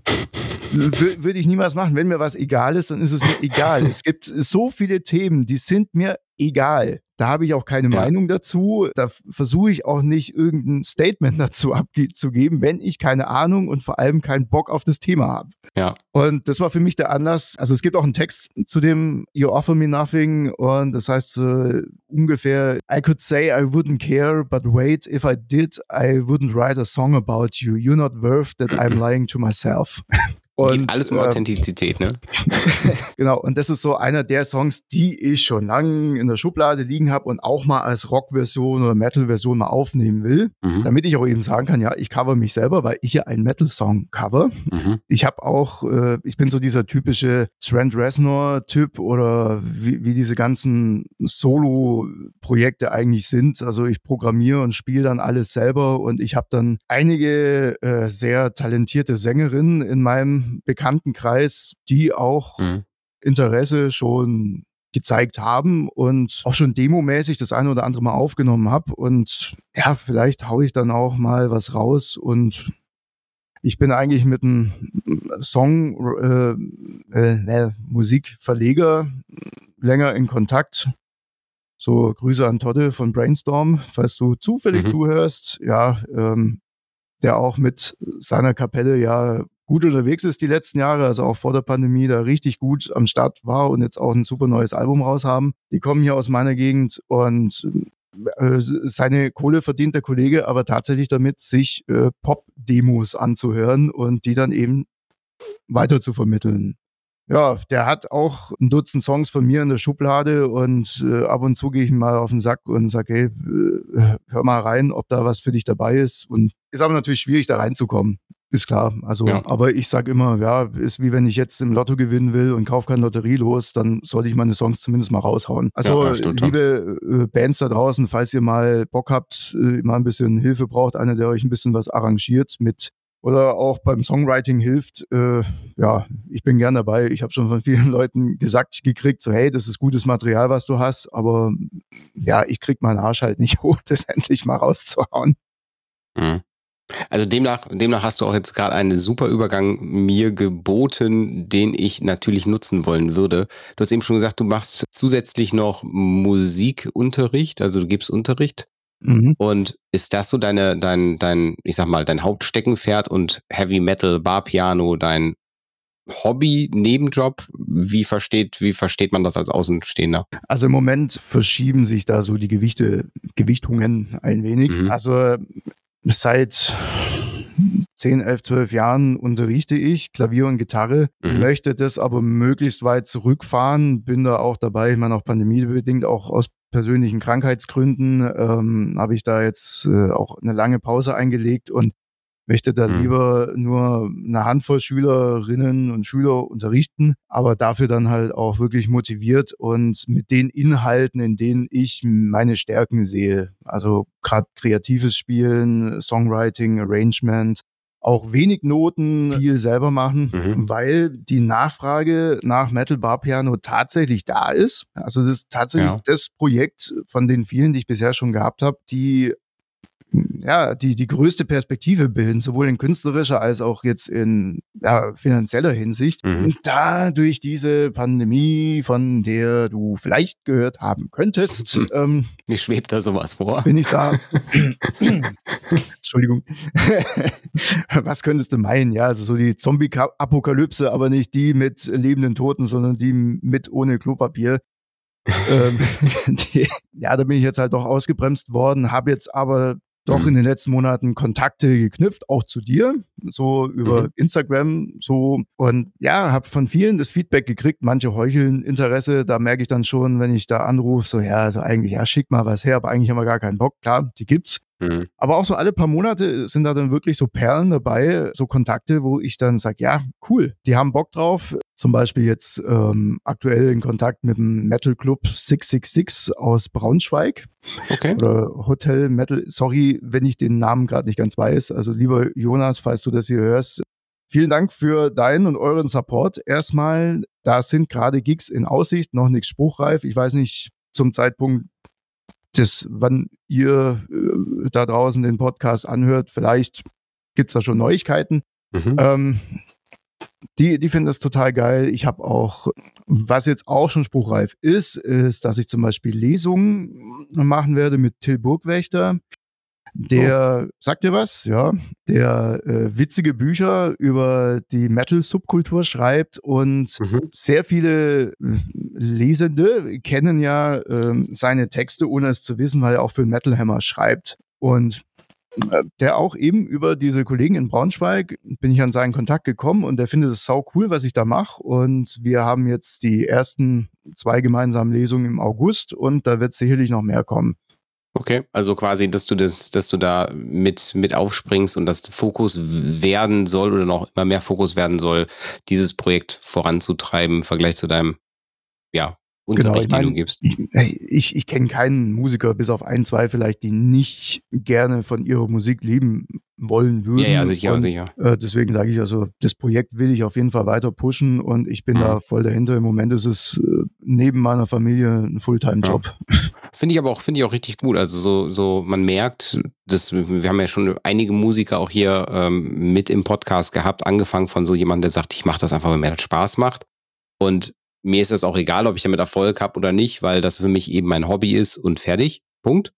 Würde ich niemals machen. Wenn mir was egal ist, dann ist es mir egal. es gibt so viele Themen, die sind mir egal. Da habe ich auch keine ja. Meinung dazu. Da versuche ich auch nicht irgendein Statement dazu abzugeben, wenn ich keine Ahnung und vor allem keinen Bock auf das Thema habe. Ja. Und das war für mich der Anlass. Also es gibt auch einen Text zu dem You Offer Me Nothing und das heißt äh, ungefähr I could say I wouldn't care, but wait, if I did, I wouldn't write a song about you. You're not worth that I'm lying to myself. Und, Geht alles um äh, Authentizität, ne? genau, und das ist so einer der Songs, die ich schon lange in der Schublade liegen habe und auch mal als Rock-Version oder Metal-Version mal aufnehmen will, mhm. damit ich auch eben sagen kann, ja, ich cover mich selber, weil ich hier einen Metal-Song cover. Mhm. Ich habe auch, äh, ich bin so dieser typische Trent Reznor-Typ oder wie, wie diese ganzen Solo-Projekte eigentlich sind. Also ich programmiere und spiele dann alles selber und ich habe dann einige äh, sehr talentierte Sängerinnen in meinem Bekanntenkreis, die auch mhm. Interesse schon gezeigt haben und auch schon demomäßig das eine oder andere Mal aufgenommen habe. Und ja, vielleicht haue ich dann auch mal was raus und ich bin eigentlich mit einem Song, äh, äh, Musikverleger länger in Kontakt. So Grüße an Todde von Brainstorm, falls du zufällig mhm. zuhörst. Ja, ähm, der auch mit seiner Kapelle ja gut unterwegs ist die letzten Jahre, also auch vor der Pandemie da richtig gut am Start war und jetzt auch ein super neues Album raus haben. Die kommen hier aus meiner Gegend und äh, seine Kohle verdient der Kollege aber tatsächlich damit, sich äh, Pop-Demos anzuhören und die dann eben weiter zu vermitteln. Ja, der hat auch ein Dutzend Songs von mir in der Schublade und äh, ab und zu gehe ich mal auf den Sack und sage, hey, äh, hör mal rein, ob da was für dich dabei ist. Und ist aber natürlich schwierig, da reinzukommen ist klar. Also, ja. aber ich sage immer, ja, ist wie wenn ich jetzt im Lotto gewinnen will und kaufe kein Lotterie los, dann sollte ich meine Songs zumindest mal raushauen. Also, ja, liebe äh, Bands da draußen, falls ihr mal Bock habt, äh, mal ein bisschen Hilfe braucht, einer, der euch ein bisschen was arrangiert mit oder auch beim Songwriting hilft, äh, ja, ich bin gern dabei. Ich habe schon von vielen Leuten gesagt gekriegt, so hey, das ist gutes Material, was du hast, aber ja, ich krieg meinen Arsch halt nicht hoch, das endlich mal rauszuhauen. Mhm. Also demnach, demnach hast du auch jetzt gerade einen super Übergang mir geboten, den ich natürlich nutzen wollen würde. Du hast eben schon gesagt, du machst zusätzlich noch Musikunterricht, also du gibst Unterricht. Mhm. Und ist das so deine, dein, dein, ich sag mal, dein Hauptsteckenpferd und Heavy Metal, Barpiano, dein Hobby, Nebenjob? Wie versteht, wie versteht man das als Außenstehender? Also im Moment verschieben sich da so die Gewichte, Gewichtungen ein wenig. Mhm. Also seit 10, 11, 12 Jahren unterrichte ich Klavier und Gitarre, mhm. möchte das aber möglichst weit zurückfahren, bin da auch dabei, ich meine auch pandemiebedingt, auch aus persönlichen Krankheitsgründen ähm, habe ich da jetzt äh, auch eine lange Pause eingelegt und möchte da mhm. lieber nur eine Handvoll Schülerinnen und Schüler unterrichten, aber dafür dann halt auch wirklich motiviert und mit den Inhalten, in denen ich meine Stärken sehe. Also gerade kreatives Spielen, Songwriting, Arrangement, auch wenig Noten viel selber machen, mhm. weil die Nachfrage nach Metal Bar Piano tatsächlich da ist. Also das ist tatsächlich ja. das Projekt von den vielen, die ich bisher schon gehabt habe, die ja, die, die größte Perspektive bilden, sowohl in künstlerischer als auch jetzt in ja, finanzieller Hinsicht. Mhm. Und da durch diese Pandemie, von der du vielleicht gehört haben könntest, ähm, mir schwebt da sowas vor. Bin ich da. Entschuldigung. Was könntest du meinen? Ja, also so die Zombie-Apokalypse, aber nicht die mit lebenden Toten, sondern die mit ohne Klopapier. ähm, die, ja, da bin ich jetzt halt doch ausgebremst worden, habe jetzt aber doch mhm. in den letzten Monaten Kontakte geknüpft, auch zu dir, so über mhm. Instagram, so und ja, habe von vielen das Feedback gekriegt. Manche heucheln Interesse, da merke ich dann schon, wenn ich da anrufe, so ja, also eigentlich ja, schick mal was her, aber eigentlich haben wir gar keinen Bock. Klar, die gibt's. Mhm. Aber auch so alle paar Monate sind da dann wirklich so Perlen dabei, so Kontakte, wo ich dann sage, ja, cool, die haben Bock drauf. Zum Beispiel jetzt ähm, aktuell in Kontakt mit dem Metal Club 666 aus Braunschweig. Okay. Oder Hotel Metal. Sorry, wenn ich den Namen gerade nicht ganz weiß. Also lieber Jonas, falls du das hier hörst, Vielen Dank für deinen und euren Support. Erstmal, da sind gerade Gigs in Aussicht, noch nichts spruchreif. Ich weiß nicht zum Zeitpunkt das, wann ihr äh, da draußen den Podcast anhört, vielleicht gibt's da schon Neuigkeiten. Mhm. Ähm, die, die finden das total geil. Ich habe auch, was jetzt auch schon spruchreif ist, ist, dass ich zum Beispiel Lesungen machen werde mit Till Burgwächter. Der, oh. sagt dir was? Ja. Der äh, witzige Bücher über die Metal-Subkultur schreibt und mhm. sehr viele Lesende kennen ja äh, seine Texte, ohne es zu wissen, weil er auch für Metal Hammer schreibt. Und der auch eben über diese Kollegen in Braunschweig bin ich an seinen Kontakt gekommen und der findet es sau cool, was ich da mache. Und wir haben jetzt die ersten zwei gemeinsamen Lesungen im August und da wird sicherlich noch mehr kommen. Okay, also quasi, dass du das, dass du da mit, mit aufspringst und das Fokus werden soll oder noch immer mehr Fokus werden soll, dieses Projekt voranzutreiben im Vergleich zu deinem, ja, Unterricht, genau, ich mein, gibst. Ich, ich, ich kenne keinen Musiker, bis auf ein, zwei vielleicht, die nicht gerne von ihrer Musik leben wollen würden. Ja, ja, sicher, und, sicher. Äh, deswegen sage ich also, das Projekt will ich auf jeden Fall weiter pushen und ich bin mhm. da voll dahinter. Im Moment ist es äh, neben meiner Familie ein Fulltime-Job. Ja. Finde ich aber auch, finde ich auch richtig gut. Also so, so, man merkt, dass wir haben ja schon einige Musiker auch hier ähm, mit im Podcast gehabt, angefangen von so jemandem, der sagt, ich mache das einfach, weil mir das Spaß macht. Und mir ist das auch egal, ob ich damit Erfolg habe oder nicht, weil das für mich eben mein Hobby ist und fertig. Punkt.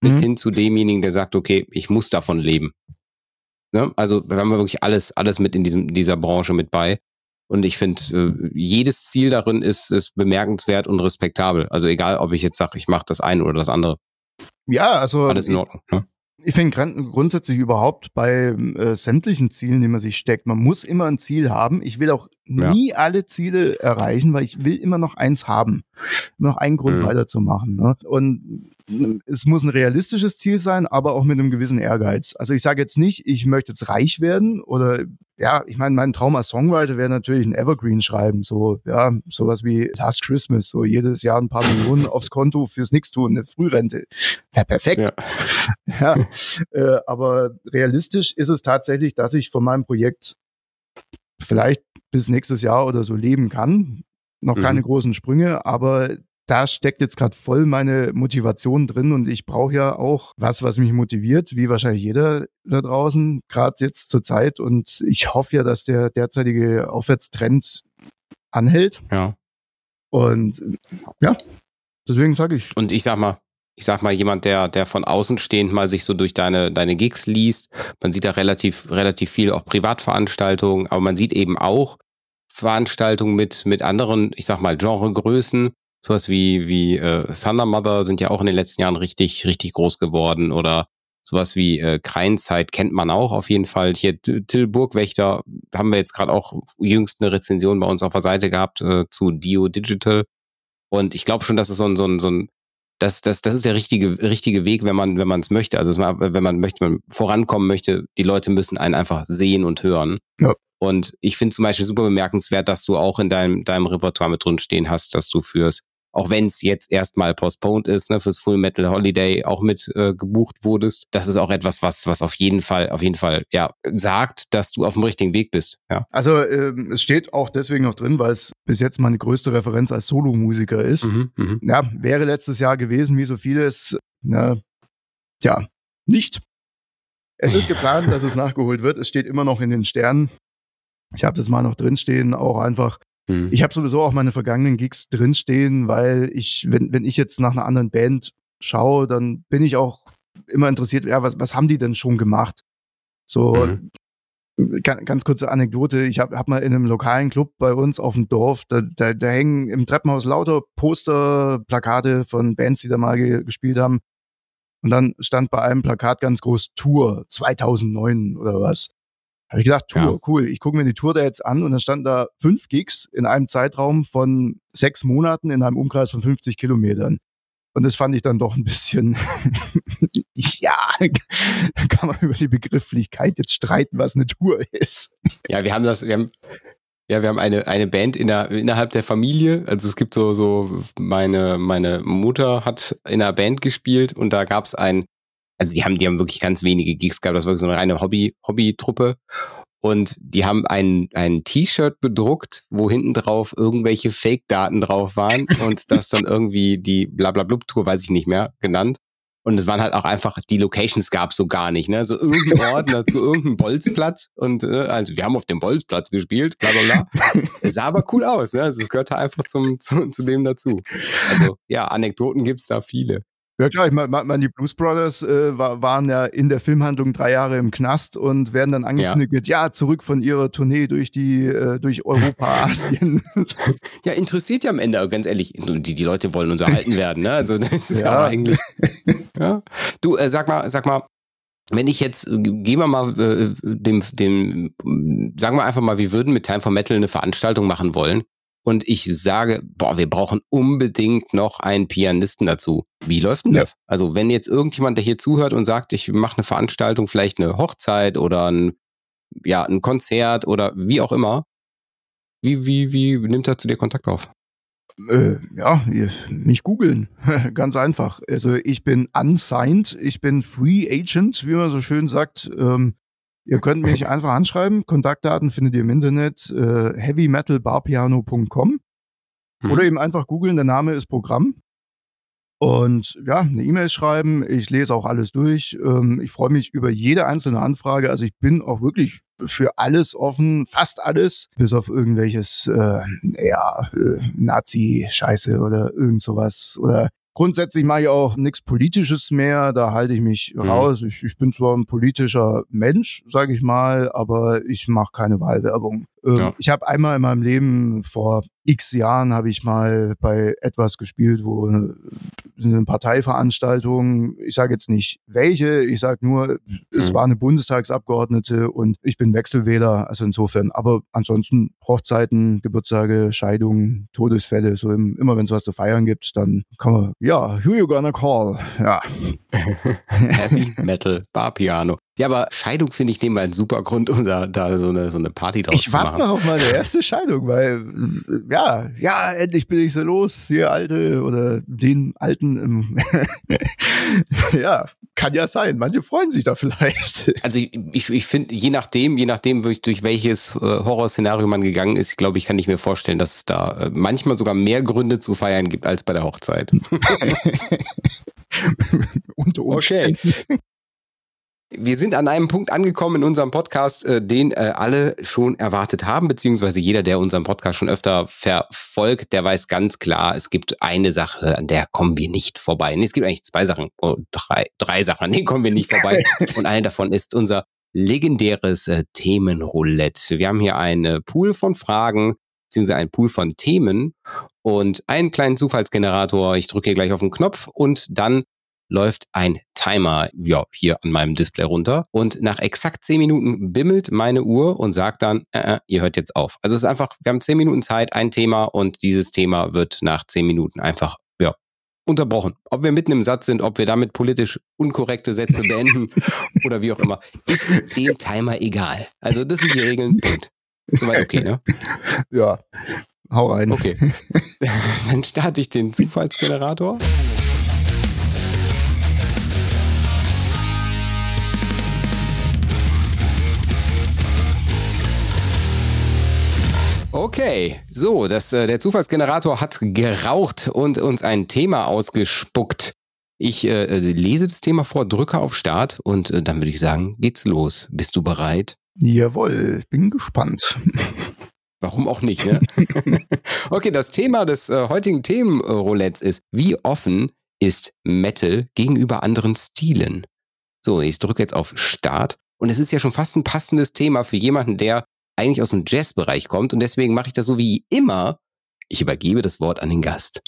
Bis mhm. hin zu demjenigen, der sagt, okay, ich muss davon leben. Ne? Also wir haben wirklich alles, alles mit in diesem, dieser Branche mit bei. Und ich finde, äh, jedes Ziel darin ist, ist bemerkenswert und respektabel. Also egal, ob ich jetzt sage, ich mache das eine oder das andere. Ja, also alles in Ordnung. Ne? Ich finde grundsätzlich überhaupt bei äh, sämtlichen Zielen, die man sich steckt, man muss immer ein Ziel haben. Ich will auch nie ja. alle Ziele erreichen, weil ich will immer noch eins haben. Immer noch einen Grund mhm. weiterzumachen. Ne? Und es muss ein realistisches Ziel sein, aber auch mit einem gewissen Ehrgeiz. Also ich sage jetzt nicht, ich möchte jetzt reich werden oder ja, ich meine, mein Traum als Songwriter wäre natürlich ein Evergreen schreiben, so ja, sowas wie Last Christmas, so jedes Jahr ein paar Millionen aufs Konto fürs Nichtstun, eine Frührente, wäre perfekt. Ja, ja äh, aber realistisch ist es tatsächlich, dass ich von meinem Projekt vielleicht bis nächstes Jahr oder so leben kann. Noch mhm. keine großen Sprünge, aber da steckt jetzt gerade voll meine Motivation drin und ich brauche ja auch was, was mich motiviert, wie wahrscheinlich jeder da draußen, gerade jetzt zur Zeit. Und ich hoffe ja, dass der derzeitige Aufwärtstrend anhält. Ja. Und ja, deswegen sage ich. Und ich sag mal, ich sag mal, jemand, der, der von außen stehend mal sich so durch deine, deine Gigs liest, man sieht da relativ, relativ viel auch Privatveranstaltungen, aber man sieht eben auch Veranstaltungen mit, mit anderen, ich sag mal, Genregrößen, sowas wie, wie äh, Thunder Mother sind ja auch in den letzten Jahren richtig, richtig groß geworden oder sowas wie äh, Kreinzeit kennt man auch auf jeden Fall. Hier Till Burgwächter haben wir jetzt gerade auch jüngst eine Rezension bei uns auf der Seite gehabt äh, zu Dio Digital. Und ich glaube schon, dass es so ein, so ein, so ein das, das, das ist der richtige, richtige Weg, wenn man, wenn man es möchte. Also wenn man möchte, man vorankommen möchte, die Leute müssen einen einfach sehen und hören. Ja. Und ich finde zum Beispiel super bemerkenswert, dass du auch in deinem, deinem Repertoire mit drin stehen hast, dass du fürs, auch wenn es jetzt erstmal postponed ist, ne, fürs Full Metal Holiday auch mit äh, gebucht wurdest. Das ist auch etwas, was, was auf jeden Fall, auf jeden Fall, ja, sagt, dass du auf dem richtigen Weg bist. Ja. Also ähm, es steht auch deswegen noch drin, weil es bis jetzt meine größte Referenz als Solomusiker ist. Mhm, mh. Ja, wäre letztes Jahr gewesen, wie so vieles, ne, tja, nicht. Es ist geplant, dass es nachgeholt wird. Es steht immer noch in den Sternen. Ich habe das mal noch drinstehen, auch einfach. Mhm. Ich habe sowieso auch meine vergangenen Gigs drinstehen, weil ich, wenn, wenn ich jetzt nach einer anderen Band schaue, dann bin ich auch immer interessiert, ja, was, was haben die denn schon gemacht? So, mhm. ganz, ganz kurze Anekdote. Ich habe hab mal in einem lokalen Club bei uns auf dem Dorf, da, da, da hängen im Treppenhaus lauter Poster, Plakate von Bands, die da mal ge gespielt haben. Und dann stand bei einem Plakat ganz groß Tour 2009 oder was. Habe ich gedacht, Tour, ja. cool. Ich gucke mir die Tour da jetzt an und dann stand da fünf Gigs in einem Zeitraum von sechs Monaten in einem Umkreis von 50 Kilometern. Und das fand ich dann doch ein bisschen, ja, da kann man über die Begrifflichkeit jetzt streiten, was eine Tour ist. Ja, wir haben das, wir haben, ja, wir haben eine, eine Band in der, innerhalb der Familie. Also es gibt so, so, meine, meine Mutter hat in einer Band gespielt und da gab es ein also die haben, die haben wirklich ganz wenige Gigs gehabt, das war wirklich so eine reine Hobby, Hobby-Truppe. Und die haben ein, ein T-Shirt bedruckt, wo hinten drauf irgendwelche Fake-Daten drauf waren und das dann irgendwie die Blablablub-Tour, weiß ich nicht mehr, genannt. Und es waren halt auch einfach, die Locations gab so gar nicht, ne? So irgendein Ordner zu irgendeinem Bolzplatz und äh, also wir haben auf dem Bolzplatz gespielt, bla bla bla. Es sah aber cool aus, ne? Also es gehörte einfach zum, zu, zu dem dazu. Also ja, Anekdoten gibt's da viele. Ja klar, ich meine, mein, die Blues Brothers äh, war, waren ja in der Filmhandlung drei Jahre im Knast und werden dann angekündigt, ja. ja, zurück von ihrer Tournee durch die äh, durch Europa, Asien. ja, interessiert ja am Ende, ganz ehrlich, die, die Leute wollen unterhalten werden, ne? Also das ist ja, ja eigentlich. ja. Du, äh, sag mal, sag mal, wenn ich jetzt, äh, gehen wir mal äh, dem, dem, sagen wir einfach mal, wir würden mit Time for Metal eine Veranstaltung machen wollen und ich sage, boah, wir brauchen unbedingt noch einen Pianisten dazu. Wie läuft denn das? Ja. Also wenn jetzt irgendjemand, der hier zuhört und sagt, ich mache eine Veranstaltung, vielleicht eine Hochzeit oder ein, ja, ein Konzert oder wie auch immer, wie, wie, wie nimmt er zu dir Kontakt auf? Äh, ja, mich googeln. Ganz einfach. Also ich bin unsigned, ich bin Free Agent, wie man so schön sagt. Ähm, Ihr könnt mich einfach anschreiben. Kontaktdaten findet ihr im Internet äh, heavymetalbarpiano.com mhm. oder eben einfach googeln. Der Name ist Programm. Und ja, eine E-Mail schreiben. Ich lese auch alles durch. Ähm, ich freue mich über jede einzelne Anfrage. Also ich bin auch wirklich für alles offen, fast alles, bis auf irgendwelches, äh, ja, äh, Nazi-Scheiße oder irgend sowas. Oder Grundsätzlich mache ich auch nichts Politisches mehr, da halte ich mich mhm. raus. Ich, ich, bin zwar ein politischer Mensch, sage ich mal, aber ich mache keine Wahlwerbung. Ähm, ja. Ich habe einmal in meinem Leben vor x Jahren habe ich mal bei etwas gespielt, wo eine Parteiveranstaltung. Ich sage jetzt nicht welche, ich sage nur, es mhm. war eine Bundestagsabgeordnete und ich bin Wechselwähler, also insofern. Aber ansonsten Hochzeiten, Geburtstage, Scheidungen, Todesfälle, so im, immer wenn es was zu feiern gibt, dann kann man, ja, who you gonna call? Ja. Heavy Metal Bar Piano. Ja, aber Scheidung finde ich nebenbei ein super Grund, um da, da so, eine, so eine Party draus ich zu machen. Ich warte noch auf meine erste Scheidung, weil, ja, ja, endlich bin ich so los, hier Alte oder den Alten. ja, kann ja sein. Manche freuen sich da vielleicht. Also ich, ich, ich finde, je nachdem, je nachdem, durch, durch welches äh, Horrorszenario man gegangen ist, glaube ich, kann ich mir vorstellen, dass es da äh, manchmal sogar mehr Gründe zu feiern gibt als bei der Hochzeit. Unter. Okay. Wir sind an einem Punkt angekommen in unserem Podcast, äh, den äh, alle schon erwartet haben, beziehungsweise jeder, der unseren Podcast schon öfter verfolgt, der weiß ganz klar, es gibt eine Sache, an der kommen wir nicht vorbei. Nee, es gibt eigentlich zwei Sachen, oh, drei, drei Sachen, an denen kommen wir nicht vorbei. Und eine davon ist unser legendäres äh, Themenroulette. Wir haben hier einen Pool von Fragen, beziehungsweise einen Pool von Themen und einen kleinen Zufallsgenerator. Ich drücke hier gleich auf den Knopf und dann läuft ein Timer ja, hier an meinem Display runter und nach exakt zehn Minuten bimmelt meine Uhr und sagt dann, äh, äh, ihr hört jetzt auf. Also es ist einfach, wir haben zehn Minuten Zeit, ein Thema und dieses Thema wird nach zehn Minuten einfach ja, unterbrochen. Ob wir mitten im Satz sind, ob wir damit politisch unkorrekte Sätze beenden oder wie auch immer, ist dem Timer egal. Also das sind die Regeln. Punkt. Soweit okay, ne? Ja, hau rein. Okay. Dann starte ich den Zufallsgenerator. Okay, so, das, äh, der Zufallsgenerator hat geraucht und uns ein Thema ausgespuckt. Ich äh, äh, lese das Thema vor, drücke auf Start und äh, dann würde ich sagen, geht's los. Bist du bereit? Jawohl, bin gespannt. Warum auch nicht, ne? okay, das Thema des äh, heutigen Themenroulettes ist, wie offen ist Metal gegenüber anderen Stilen? So, ich drücke jetzt auf Start und es ist ja schon fast ein passendes Thema für jemanden, der eigentlich aus dem Jazzbereich kommt und deswegen mache ich das so wie immer. Ich übergebe das Wort an den Gast.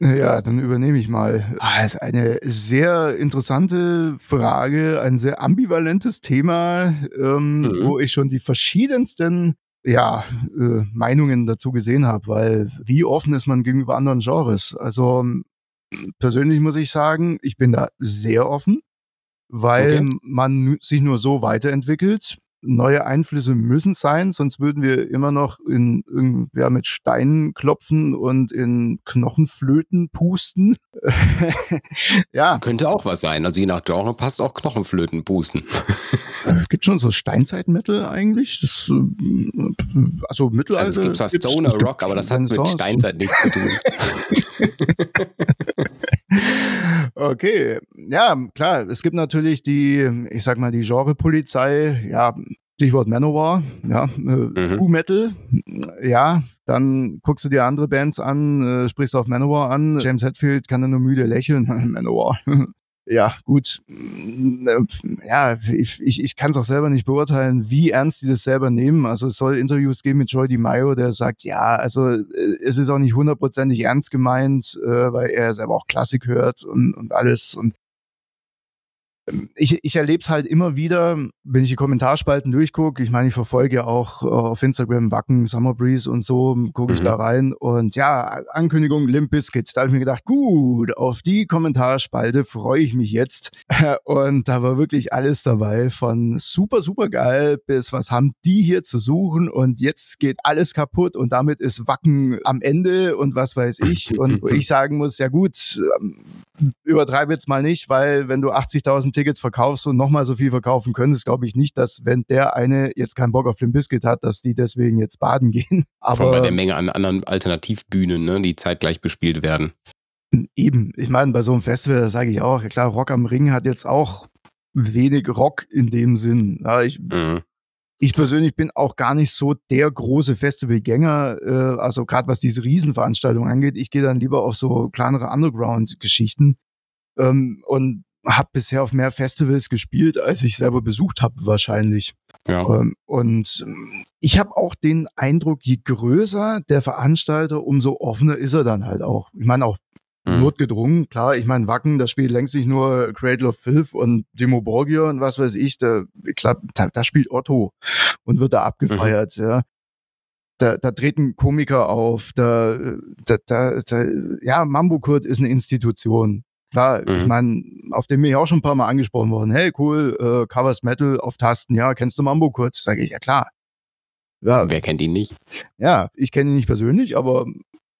Ja, dann übernehme ich mal. Ah, das ist eine sehr interessante Frage, ein sehr ambivalentes Thema, ähm, mhm. wo ich schon die verschiedensten ja, äh, Meinungen dazu gesehen habe, weil wie offen ist man gegenüber anderen Genres? Also persönlich muss ich sagen, ich bin da sehr offen, weil okay. man sich nur so weiterentwickelt neue Einflüsse müssen sein, sonst würden wir immer noch in, in ja, mit Steinen klopfen und in Knochenflöten pusten. ja. Könnte auch was sein. Also je nach Genre passt auch Knochenflöten pusten. Äh, gibt schon so Steinzeit-Metal eigentlich? Das, äh, also Mittelalter. Also es gibt zwar Stoner Rock, aber das hat mit. Steinzeit nichts zu tun. okay, ja, klar. Es gibt natürlich die, ich sag mal, die Genrepolizei. Ja, Stichwort Manowar, ja, äh, mhm. Metal, ja, dann guckst du dir andere Bands an, äh, sprichst auf Manowar an, James Hetfield kann dann nur müde lächeln, Manowar. ja, gut, ja, ich, ich, ich kann es auch selber nicht beurteilen, wie ernst die das selber nehmen. Also es soll Interviews geben mit Joy DiMaio, der sagt, ja, also äh, es ist auch nicht hundertprozentig ernst gemeint, äh, weil er selber auch Klassik hört und, und alles. Und ich, ich erlebe es halt immer wieder, wenn ich die Kommentarspalten durchgucke. Ich meine, ich verfolge ja auch äh, auf Instagram Wacken, Summer Breeze und so, gucke ich mhm. da rein. Und ja, Ankündigung Limp Bizkit. Da habe ich mir gedacht, gut, auf die Kommentarspalte freue ich mich jetzt. Und da war wirklich alles dabei, von super, super geil bis was haben die hier zu suchen und jetzt geht alles kaputt und damit ist Wacken am Ende und was weiß ich. Und ich sagen muss, ja gut, ähm, übertreibe jetzt mal nicht, weil wenn du 80.000 Tickets verkaufst und nochmal so viel verkaufen könntest, glaube ich nicht, dass wenn der eine jetzt keinen Bock auf den Biscuit hat, dass die deswegen jetzt baden gehen. Aber Vor bei der Menge an anderen Alternativbühnen, ne, die zeitgleich bespielt werden. Eben, ich meine, bei so einem Festival, sage ich auch, klar, Rock am Ring hat jetzt auch wenig Rock in dem Sinn. Ja, ich, mhm. ich persönlich bin auch gar nicht so der große Festivalgänger, äh, also gerade was diese Riesenveranstaltungen angeht. Ich gehe dann lieber auf so kleinere Underground-Geschichten. Ähm, und habe bisher auf mehr Festivals gespielt, als ich selber besucht habe, wahrscheinlich. Ja. Ähm, und ich habe auch den Eindruck, je größer der Veranstalter, umso offener ist er dann halt auch. Ich meine auch mhm. notgedrungen. Klar, ich meine, Wacken, da spielt längst nicht nur Cradle of Filth und Demo Borgir und was weiß ich, da, klar, da, da spielt Otto und wird da abgefeiert, mhm. ja. Da, da treten Komiker auf, da, da, da, da ja, Mambo Kurt ist eine Institution. Klar, mhm. ich meine, auf dem bin ich auch schon ein paar Mal angesprochen worden. Hey, cool, äh, Covers Metal auf Tasten, ja, kennst du Mambo Kurt? Sage ich, ja klar. Ja, Wer kennt ihn nicht? Ja, ich kenne ihn nicht persönlich, aber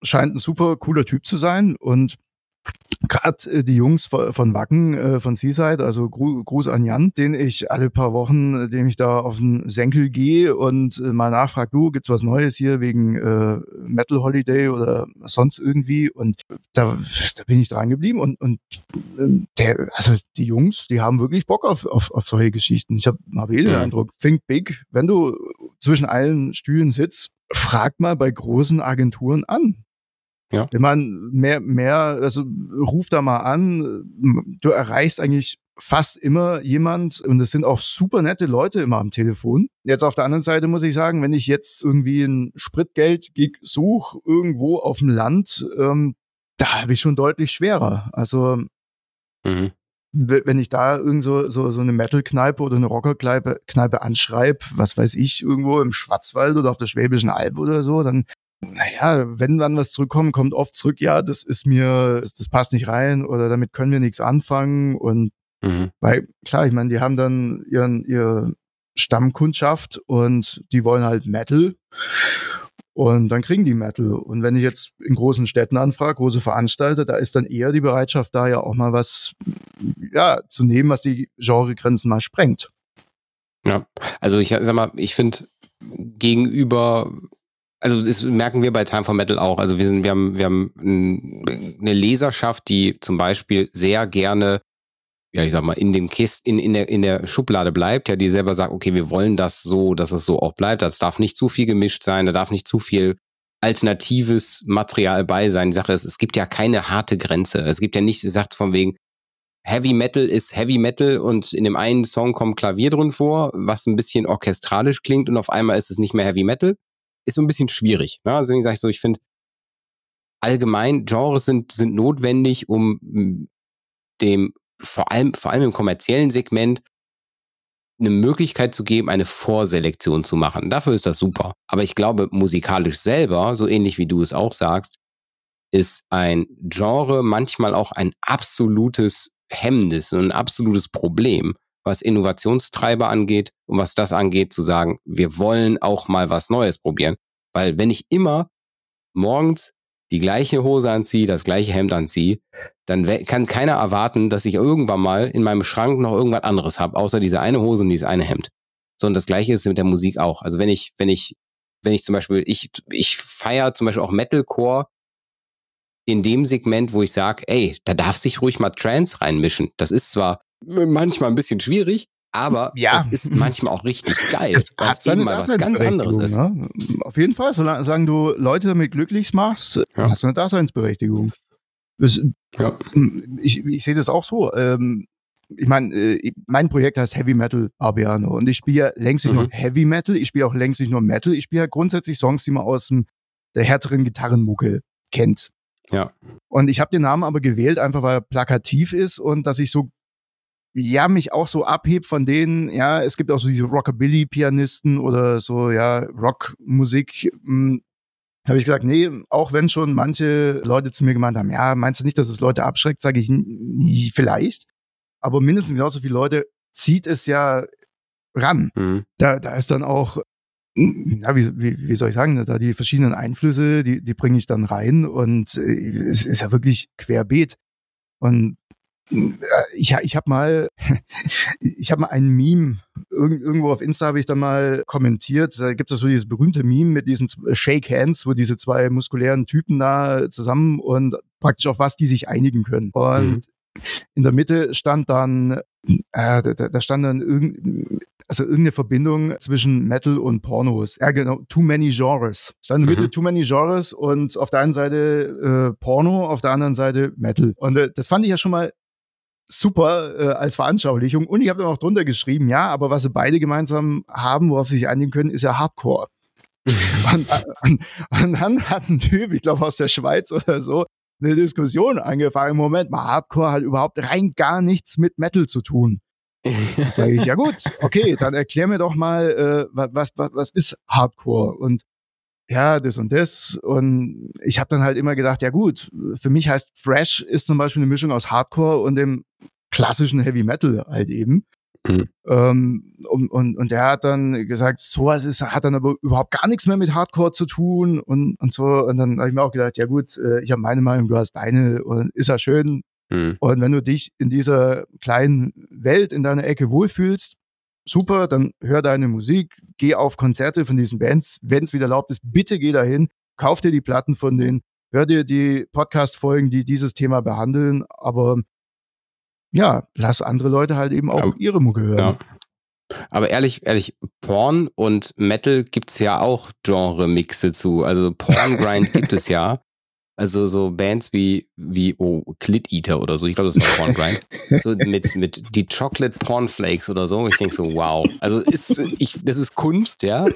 scheint ein super cooler Typ zu sein und gerade äh, die Jungs von Wacken, äh, von Seaside, also Gruß an Jan, den ich alle paar Wochen, äh, dem ich da auf den Senkel gehe und mal nachfrage, du, gibt's was Neues hier wegen äh, Metal Holiday oder sonst irgendwie? Und da, da bin ich dran geblieben und, und der, also die Jungs, die haben wirklich Bock auf, auf, auf solche Geschichten. Ich habe hab eh den. Eindruck, think big, wenn du zwischen allen Stühlen sitzt, frag mal bei großen Agenturen an. Ja. Wenn man mehr, mehr, also ruf da mal an, du erreichst eigentlich fast immer jemand und es sind auch super nette Leute immer am Telefon. Jetzt auf der anderen Seite muss ich sagen, wenn ich jetzt irgendwie ein Spritgeld-Gig suche, irgendwo auf dem Land, ähm, da habe ich schon deutlich schwerer. Also mhm. wenn ich da irgend so, so, so eine Metal-Kneipe oder eine Rocker-Kneipe Kneipe anschreibe, was weiß ich, irgendwo im Schwarzwald oder auf der Schwäbischen Alb oder so, dann naja, wenn dann was zurückkommt, kommt oft zurück, ja, das ist mir, das, das passt nicht rein oder damit können wir nichts anfangen. Und mhm. weil, klar, ich meine, die haben dann ihren, ihre Stammkundschaft und die wollen halt Metal. Und dann kriegen die Metal. Und wenn ich jetzt in großen Städten anfrage, große Veranstalter, da ist dann eher die Bereitschaft da, ja auch mal was ja, zu nehmen, was die Genregrenzen mal sprengt. Ja, also ich sag mal, ich finde gegenüber also das merken wir bei Time for Metal auch. Also wir sind, wir haben, wir haben eine Leserschaft, die zum Beispiel sehr gerne, ja, ich sag mal, in dem Kist, in, in der, in der Schublade bleibt, ja, die selber sagt, okay, wir wollen das so, dass es so auch bleibt. Das darf nicht zu viel gemischt sein, da darf nicht zu viel alternatives Material bei sein. Die Sache ist, es gibt ja keine harte Grenze. Es gibt ja nicht, sagt von wegen, Heavy Metal ist Heavy Metal und in dem einen Song kommt Klavier drin vor, was ein bisschen orchestralisch klingt und auf einmal ist es nicht mehr Heavy Metal ist so ein bisschen schwierig. Ne? Also sage ich so, ich finde, allgemein Genres sind, sind notwendig, um dem, vor allem, vor allem im kommerziellen Segment, eine Möglichkeit zu geben, eine Vorselektion zu machen. Dafür ist das super. Aber ich glaube, musikalisch selber, so ähnlich wie du es auch sagst, ist ein Genre manchmal auch ein absolutes Hemmnis und ein absolutes Problem, was Innovationstreiber angeht und was das angeht, zu sagen, wir wollen auch mal was Neues probieren. Weil wenn ich immer morgens die gleiche Hose anziehe, das gleiche Hemd anziehe, dann kann keiner erwarten, dass ich irgendwann mal in meinem Schrank noch irgendwas anderes habe, außer diese eine Hose und dieses eine Hemd. So, und das gleiche ist mit der Musik auch. Also wenn ich, wenn ich, wenn ich zum Beispiel, ich, ich feiere zum Beispiel auch Metalcore in dem Segment, wo ich sage, ey, da darf sich ruhig mal Trance reinmischen. Das ist zwar manchmal ein bisschen schwierig, aber ja. es ist manchmal auch richtig geil, weil es eben mal was ganz anderes ist. Ne? Auf jeden Fall, solange, solange, du Leute damit glücklich machst, ja. hast du eine Daseinsberechtigung. Das, ja. Ich, ich sehe das auch so. Ähm, ich meine, äh, mein Projekt heißt Heavy Metal Arbiano und ich spiele ja längst nicht mhm. nur Heavy Metal, ich spiele auch längst nicht nur Metal, ich spiele ja grundsätzlich Songs, die man aus dem, der härteren Gitarrenmucke kennt. Ja. Und ich habe den Namen aber gewählt, einfach weil er plakativ ist und dass ich so ja mich auch so abhebt von denen, ja, es gibt auch so diese Rockabilly-Pianisten oder so, ja, Rockmusik. Hm, habe ich gesagt, nee, auch wenn schon manche Leute zu mir gemeint haben, ja, meinst du nicht, dass es Leute abschreckt, sage ich, vielleicht. Aber mindestens genauso viele Leute zieht es ja ran. Mhm. Da, da ist dann auch, ja, wie, wie, wie soll ich sagen, da die verschiedenen Einflüsse, die, die bringe ich dann rein und äh, es ist ja wirklich querbeet. Und ich, ich habe mal, ich habe mal ein Meme irgendwo auf Insta habe ich dann mal kommentiert. Da gibt es so dieses berühmte Meme mit diesen Shake Hands, wo diese zwei muskulären Typen da zusammen und praktisch auf was die sich einigen können. Und mhm. in der Mitte stand dann, äh, da, da stand dann irgend, also irgendeine Verbindung zwischen Metal und Pornos. Ja, genau, Too Many Genres. Stand in der Mitte mhm. Too Many Genres und auf der einen Seite äh, Porno, auf der anderen Seite Metal. Und äh, das fand ich ja schon mal super äh, als Veranschaulichung. Und ich habe dann auch drunter geschrieben, ja, aber was sie beide gemeinsam haben, worauf sie sich einigen können, ist ja Hardcore. und, und, und, dann hat ein Typ, ich glaube aus der Schweiz oder so, eine Diskussion angefangen. Moment mal, Hardcore hat überhaupt rein gar nichts mit Metal zu tun. Sage ich, ja gut, okay, dann erklär mir doch mal, äh, was, was, was ist Hardcore? Und ja, das und das. Und ich habe dann halt immer gedacht, ja gut, für mich heißt Fresh ist zum Beispiel eine Mischung aus Hardcore und dem klassischen Heavy Metal halt eben. Mhm. Ähm, und, und, und der hat dann gesagt, sowas ist, hat dann aber überhaupt gar nichts mehr mit Hardcore zu tun und, und so. Und dann habe ich mir auch gedacht, ja gut, äh, ich habe meine Meinung, du hast deine und ist ja schön. Mhm. Und wenn du dich in dieser kleinen Welt, in deiner Ecke wohlfühlst, super, dann hör deine Musik, geh auf Konzerte von diesen Bands, wenn es wieder erlaubt ist, bitte geh dahin, kauf dir die Platten von denen, hör dir die Podcast-Folgen, die dieses Thema behandeln, aber ja, lass andere Leute halt eben auch aber, ihre Mucke hören. Ja. Aber ehrlich, ehrlich, Porn und Metal gibt's ja auch Genre-Mixe zu. Also Porn-Grind gibt es ja. Also so Bands wie, wie oh, Clit Eater oder so, ich glaube, das war Porn Grind. so mit, mit die Chocolate Porn Flakes oder so. Ich denke so, wow. Also ist, ich, das ist Kunst, ja.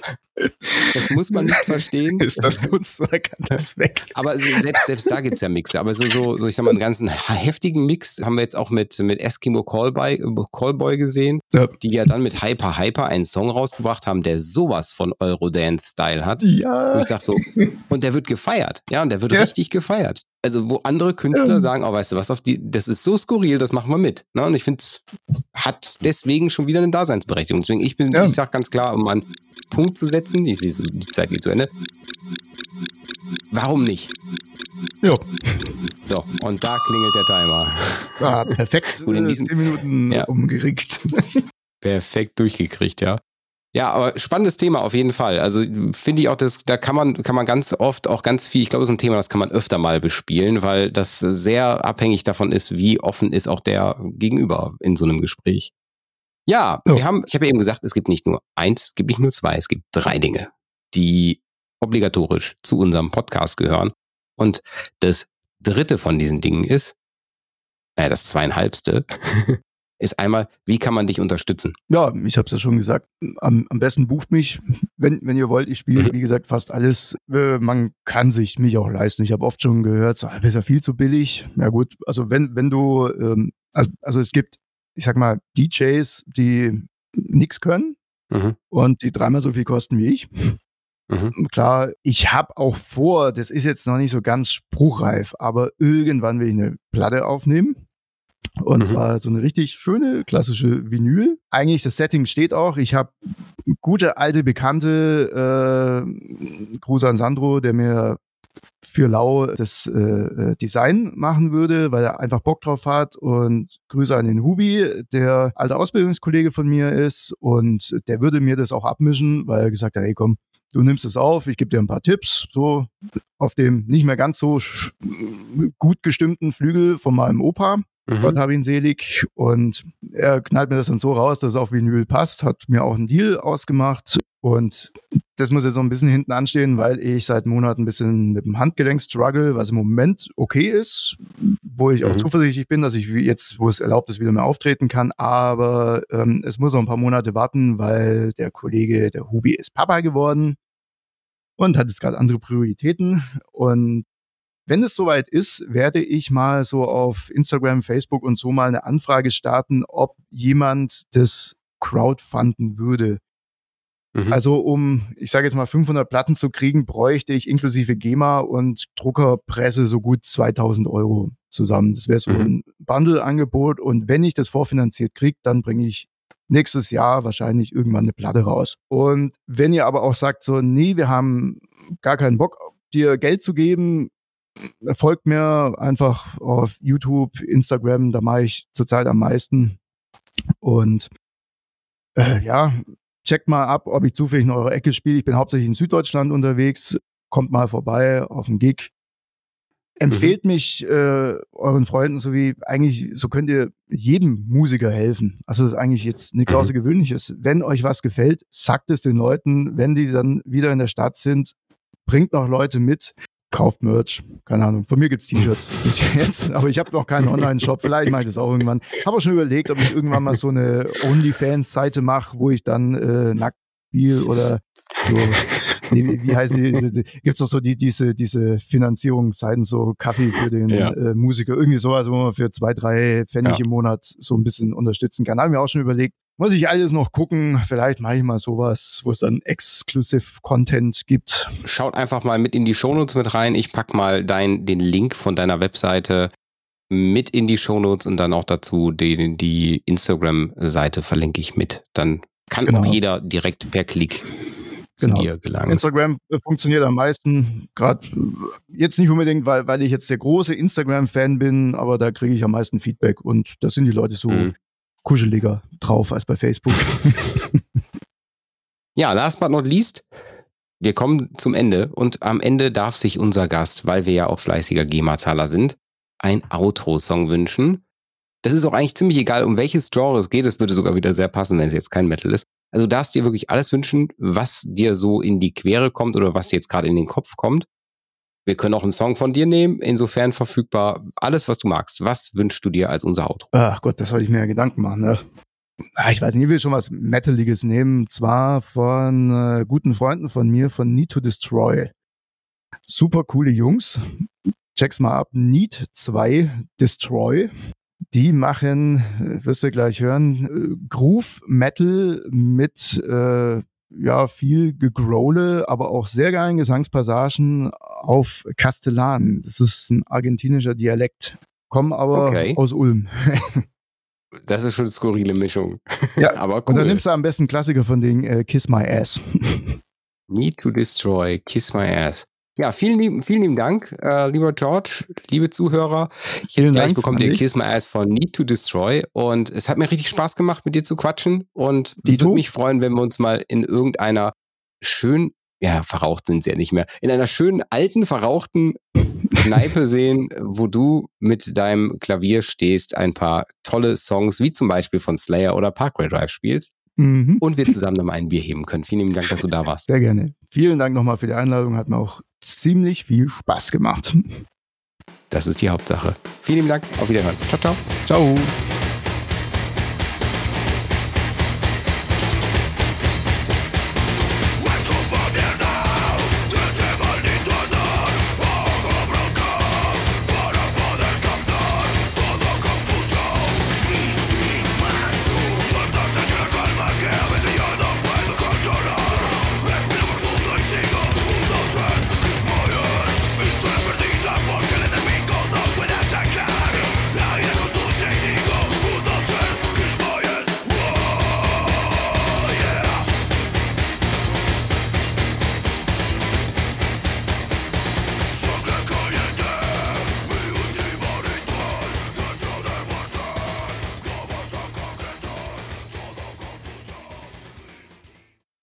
Das muss man nicht verstehen. Ist das Kunst oder kann das weg? Aber selbst, selbst da gibt es ja Mixe. Aber so, so, so, ich sag mal, einen ganzen heftigen Mix haben wir jetzt auch mit, mit Eskimo Callboy, Callboy gesehen, ja. die ja dann mit Hyper Hyper einen Song rausgebracht haben, der sowas von Eurodance-Style hat. Ja. Wo ich sag so, und der wird gefeiert. Ja, und der wird ja. richtig gefeiert. Also, wo andere Künstler ja. sagen, oh, weißt du was, auf die, das ist so skurril, das machen wir mit. Ne? Und ich finde, es hat deswegen schon wieder eine Daseinsberechtigung. Deswegen, ich bin, ich sag ganz klar, um einen Punkt zu setzen, ich sehe, die Zeit geht zu Ende. Warum nicht? Ja. So, und da klingelt der Timer. Ja, perfekt. Und in diesen, 10 Minuten ja. umgerickt. Perfekt durchgekriegt, ja. Ja, aber spannendes Thema auf jeden Fall. Also finde ich auch, dass da kann man, kann man ganz oft auch ganz viel, ich glaube, so ein Thema, das kann man öfter mal bespielen, weil das sehr abhängig davon ist, wie offen ist auch der Gegenüber in so einem Gespräch. Ja, ja. wir haben, ich habe ja eben gesagt, es gibt nicht nur eins, es gibt nicht nur zwei, es gibt drei Dinge, die obligatorisch zu unserem Podcast gehören. Und das dritte von diesen Dingen ist, äh, das zweieinhalbste, ist einmal, wie kann man dich unterstützen? Ja, ich habe es ja schon gesagt. Am, am, besten bucht mich, wenn, wenn ihr wollt. Ich spiele, mhm. wie gesagt, fast alles. Äh, man kann sich mich auch leisten. Ich habe oft schon gehört, so, das ist ja viel zu billig. Ja gut, also wenn, wenn du, ähm, also, also es gibt, ich sag mal, DJs, die nichts können mhm. und die dreimal so viel kosten wie ich. Mhm. Klar, ich habe auch vor, das ist jetzt noch nicht so ganz spruchreif, aber irgendwann will ich eine Platte aufnehmen. Und mhm. zwar so eine richtig schöne klassische Vinyl. Eigentlich das Setting steht auch. Ich habe gute alte Bekannte, äh, Gruß an Sandro, der mir für Lau das äh, äh, Design machen würde, weil er einfach Bock drauf hat. Und Grüße an den Hubi, der alte Ausbildungskollege von mir ist. Und der würde mir das auch abmischen, weil er gesagt hat, hey komm, du nimmst es auf, ich gebe dir ein paar Tipps, so auf dem nicht mehr ganz so gut gestimmten Flügel von meinem Opa. Mhm. Gott hab ihn selig. Und er knallt mir das dann so raus, dass es auf Vinyl passt, hat mir auch einen Deal ausgemacht. Und das muss jetzt so ein bisschen hinten anstehen, weil ich seit Monaten ein bisschen mit dem Handgelenk struggle, was im Moment okay ist, wo ich auch mhm. zuversichtlich bin, dass ich jetzt, wo es erlaubt ist, wieder mehr auftreten kann. Aber ähm, es muss noch ein paar Monate warten, weil der Kollege, der Hubi, ist Papa geworden und hat jetzt gerade andere Prioritäten. Und wenn es soweit ist, werde ich mal so auf Instagram, Facebook und so mal eine Anfrage starten, ob jemand das crowdfunden würde. Mhm. Also um, ich sage jetzt mal 500 Platten zu kriegen, bräuchte ich inklusive GEMA und Druckerpresse so gut 2000 Euro zusammen. Das wäre so mhm. ein Bundle-Angebot und wenn ich das vorfinanziert kriege, dann bringe ich nächstes Jahr wahrscheinlich irgendwann eine Platte raus. Und wenn ihr aber auch sagt so, nee, wir haben gar keinen Bock, dir Geld zu geben, folgt mir einfach auf YouTube, Instagram, da mache ich zurzeit am meisten. Und äh, ja, checkt mal ab, ob ich zufällig in eurer Ecke spiele. Ich bin hauptsächlich in Süddeutschland unterwegs. Kommt mal vorbei auf den Gig. Empfehlt mhm. mich äh, euren Freunden, so wie eigentlich, so könnt ihr jedem Musiker helfen. Also das ist eigentlich jetzt nichts mhm. Außergewöhnliches. Wenn euch was gefällt, sagt es den Leuten. Wenn die dann wieder in der Stadt sind, bringt noch Leute mit kauft Merch. Keine Ahnung. Von mir gibt's T-Shirts bis jetzt, aber ich habe noch keinen Online-Shop. Vielleicht mache ich das auch irgendwann. Habe auch schon überlegt, ob ich irgendwann mal so eine OnlyFans-Seite mache, wo ich dann äh, nackt spiele oder so wie, wie heißen die? die Gibt es doch so die, diese, diese Finanzierungsseiten, so Kaffee für den ja. äh, Musiker, irgendwie sowas, wo man für zwei, drei Pfennig ja. im Monat so ein bisschen unterstützen kann. Haben wir auch schon überlegt. Muss ich alles noch gucken. Vielleicht mache ich mal sowas, wo es dann Exclusive Content gibt. Schaut einfach mal mit in die Shownotes mit rein. Ich pack mal dein, den Link von deiner Webseite mit in die Shownotes und dann auch dazu die, die Instagram-Seite verlinke ich mit. Dann kann genau. auch jeder direkt per Klick zu genau. dir gelangen. Instagram äh, funktioniert am meisten, gerade jetzt nicht unbedingt, weil, weil ich jetzt der große Instagram-Fan bin, aber da kriege ich am meisten Feedback und da sind die Leute so mhm kuscheliger drauf als bei Facebook. ja, last but not least, wir kommen zum Ende und am Ende darf sich unser Gast, weil wir ja auch fleißiger GEMA-Zahler sind, ein Outro-Song wünschen. Das ist auch eigentlich ziemlich egal, um welches Genre es geht. Es würde sogar wieder sehr passen, wenn es jetzt kein Metal ist. Also darfst dir wirklich alles wünschen, was dir so in die Quere kommt oder was dir jetzt gerade in den Kopf kommt. Wir können auch einen Song von dir nehmen, insofern verfügbar. Alles, was du magst. Was wünschst du dir als unser Outro? Ach Gott, das soll ich mir ja Gedanken machen. Ne? Ah, ich weiß nicht, ich will schon was Metaliges nehmen. Zwar von äh, guten Freunden von mir, von Need to Destroy. Super coole Jungs. Check's mal ab. Need 2 Destroy. Die machen, äh, wirst du gleich hören, äh, Groove Metal mit äh, ja, viel Gegrole, aber auch sehr geilen Gesangspassagen auf Castellan. Das ist ein argentinischer Dialekt. Kommen aber okay. aus Ulm. das ist schon eine skurrile Mischung. Ja, aber cool. Und dann nimmst du am besten Klassiker von den äh, Kiss My Ass. Need to Destroy, Kiss My Ass. Ja, vielen lieben, vielen lieben Dank, äh, lieber George, liebe Zuhörer. Jetzt vielen gleich Dank bekommt ihr Kiss My Ass von Need to Destroy und es hat mir richtig Spaß gemacht, mit dir zu quatschen und ich würde mich freuen, wenn wir uns mal in irgendeiner schön, ja, verraucht sind sie ja nicht mehr, in einer schönen alten, verrauchten Kneipe sehen, wo du mit deinem Klavier stehst, ein paar tolle Songs, wie zum Beispiel von Slayer oder Parkway Drive spielst. Mhm. Und wir zusammen nochmal ein Bier heben können. Vielen lieben Dank, dass du da warst. Sehr gerne. Vielen Dank nochmal für die Einladung. Hat mir auch ziemlich viel Spaß gemacht. Das ist die Hauptsache. Vielen lieben Dank. Auf Wiederhören. Ciao, ciao. Ciao.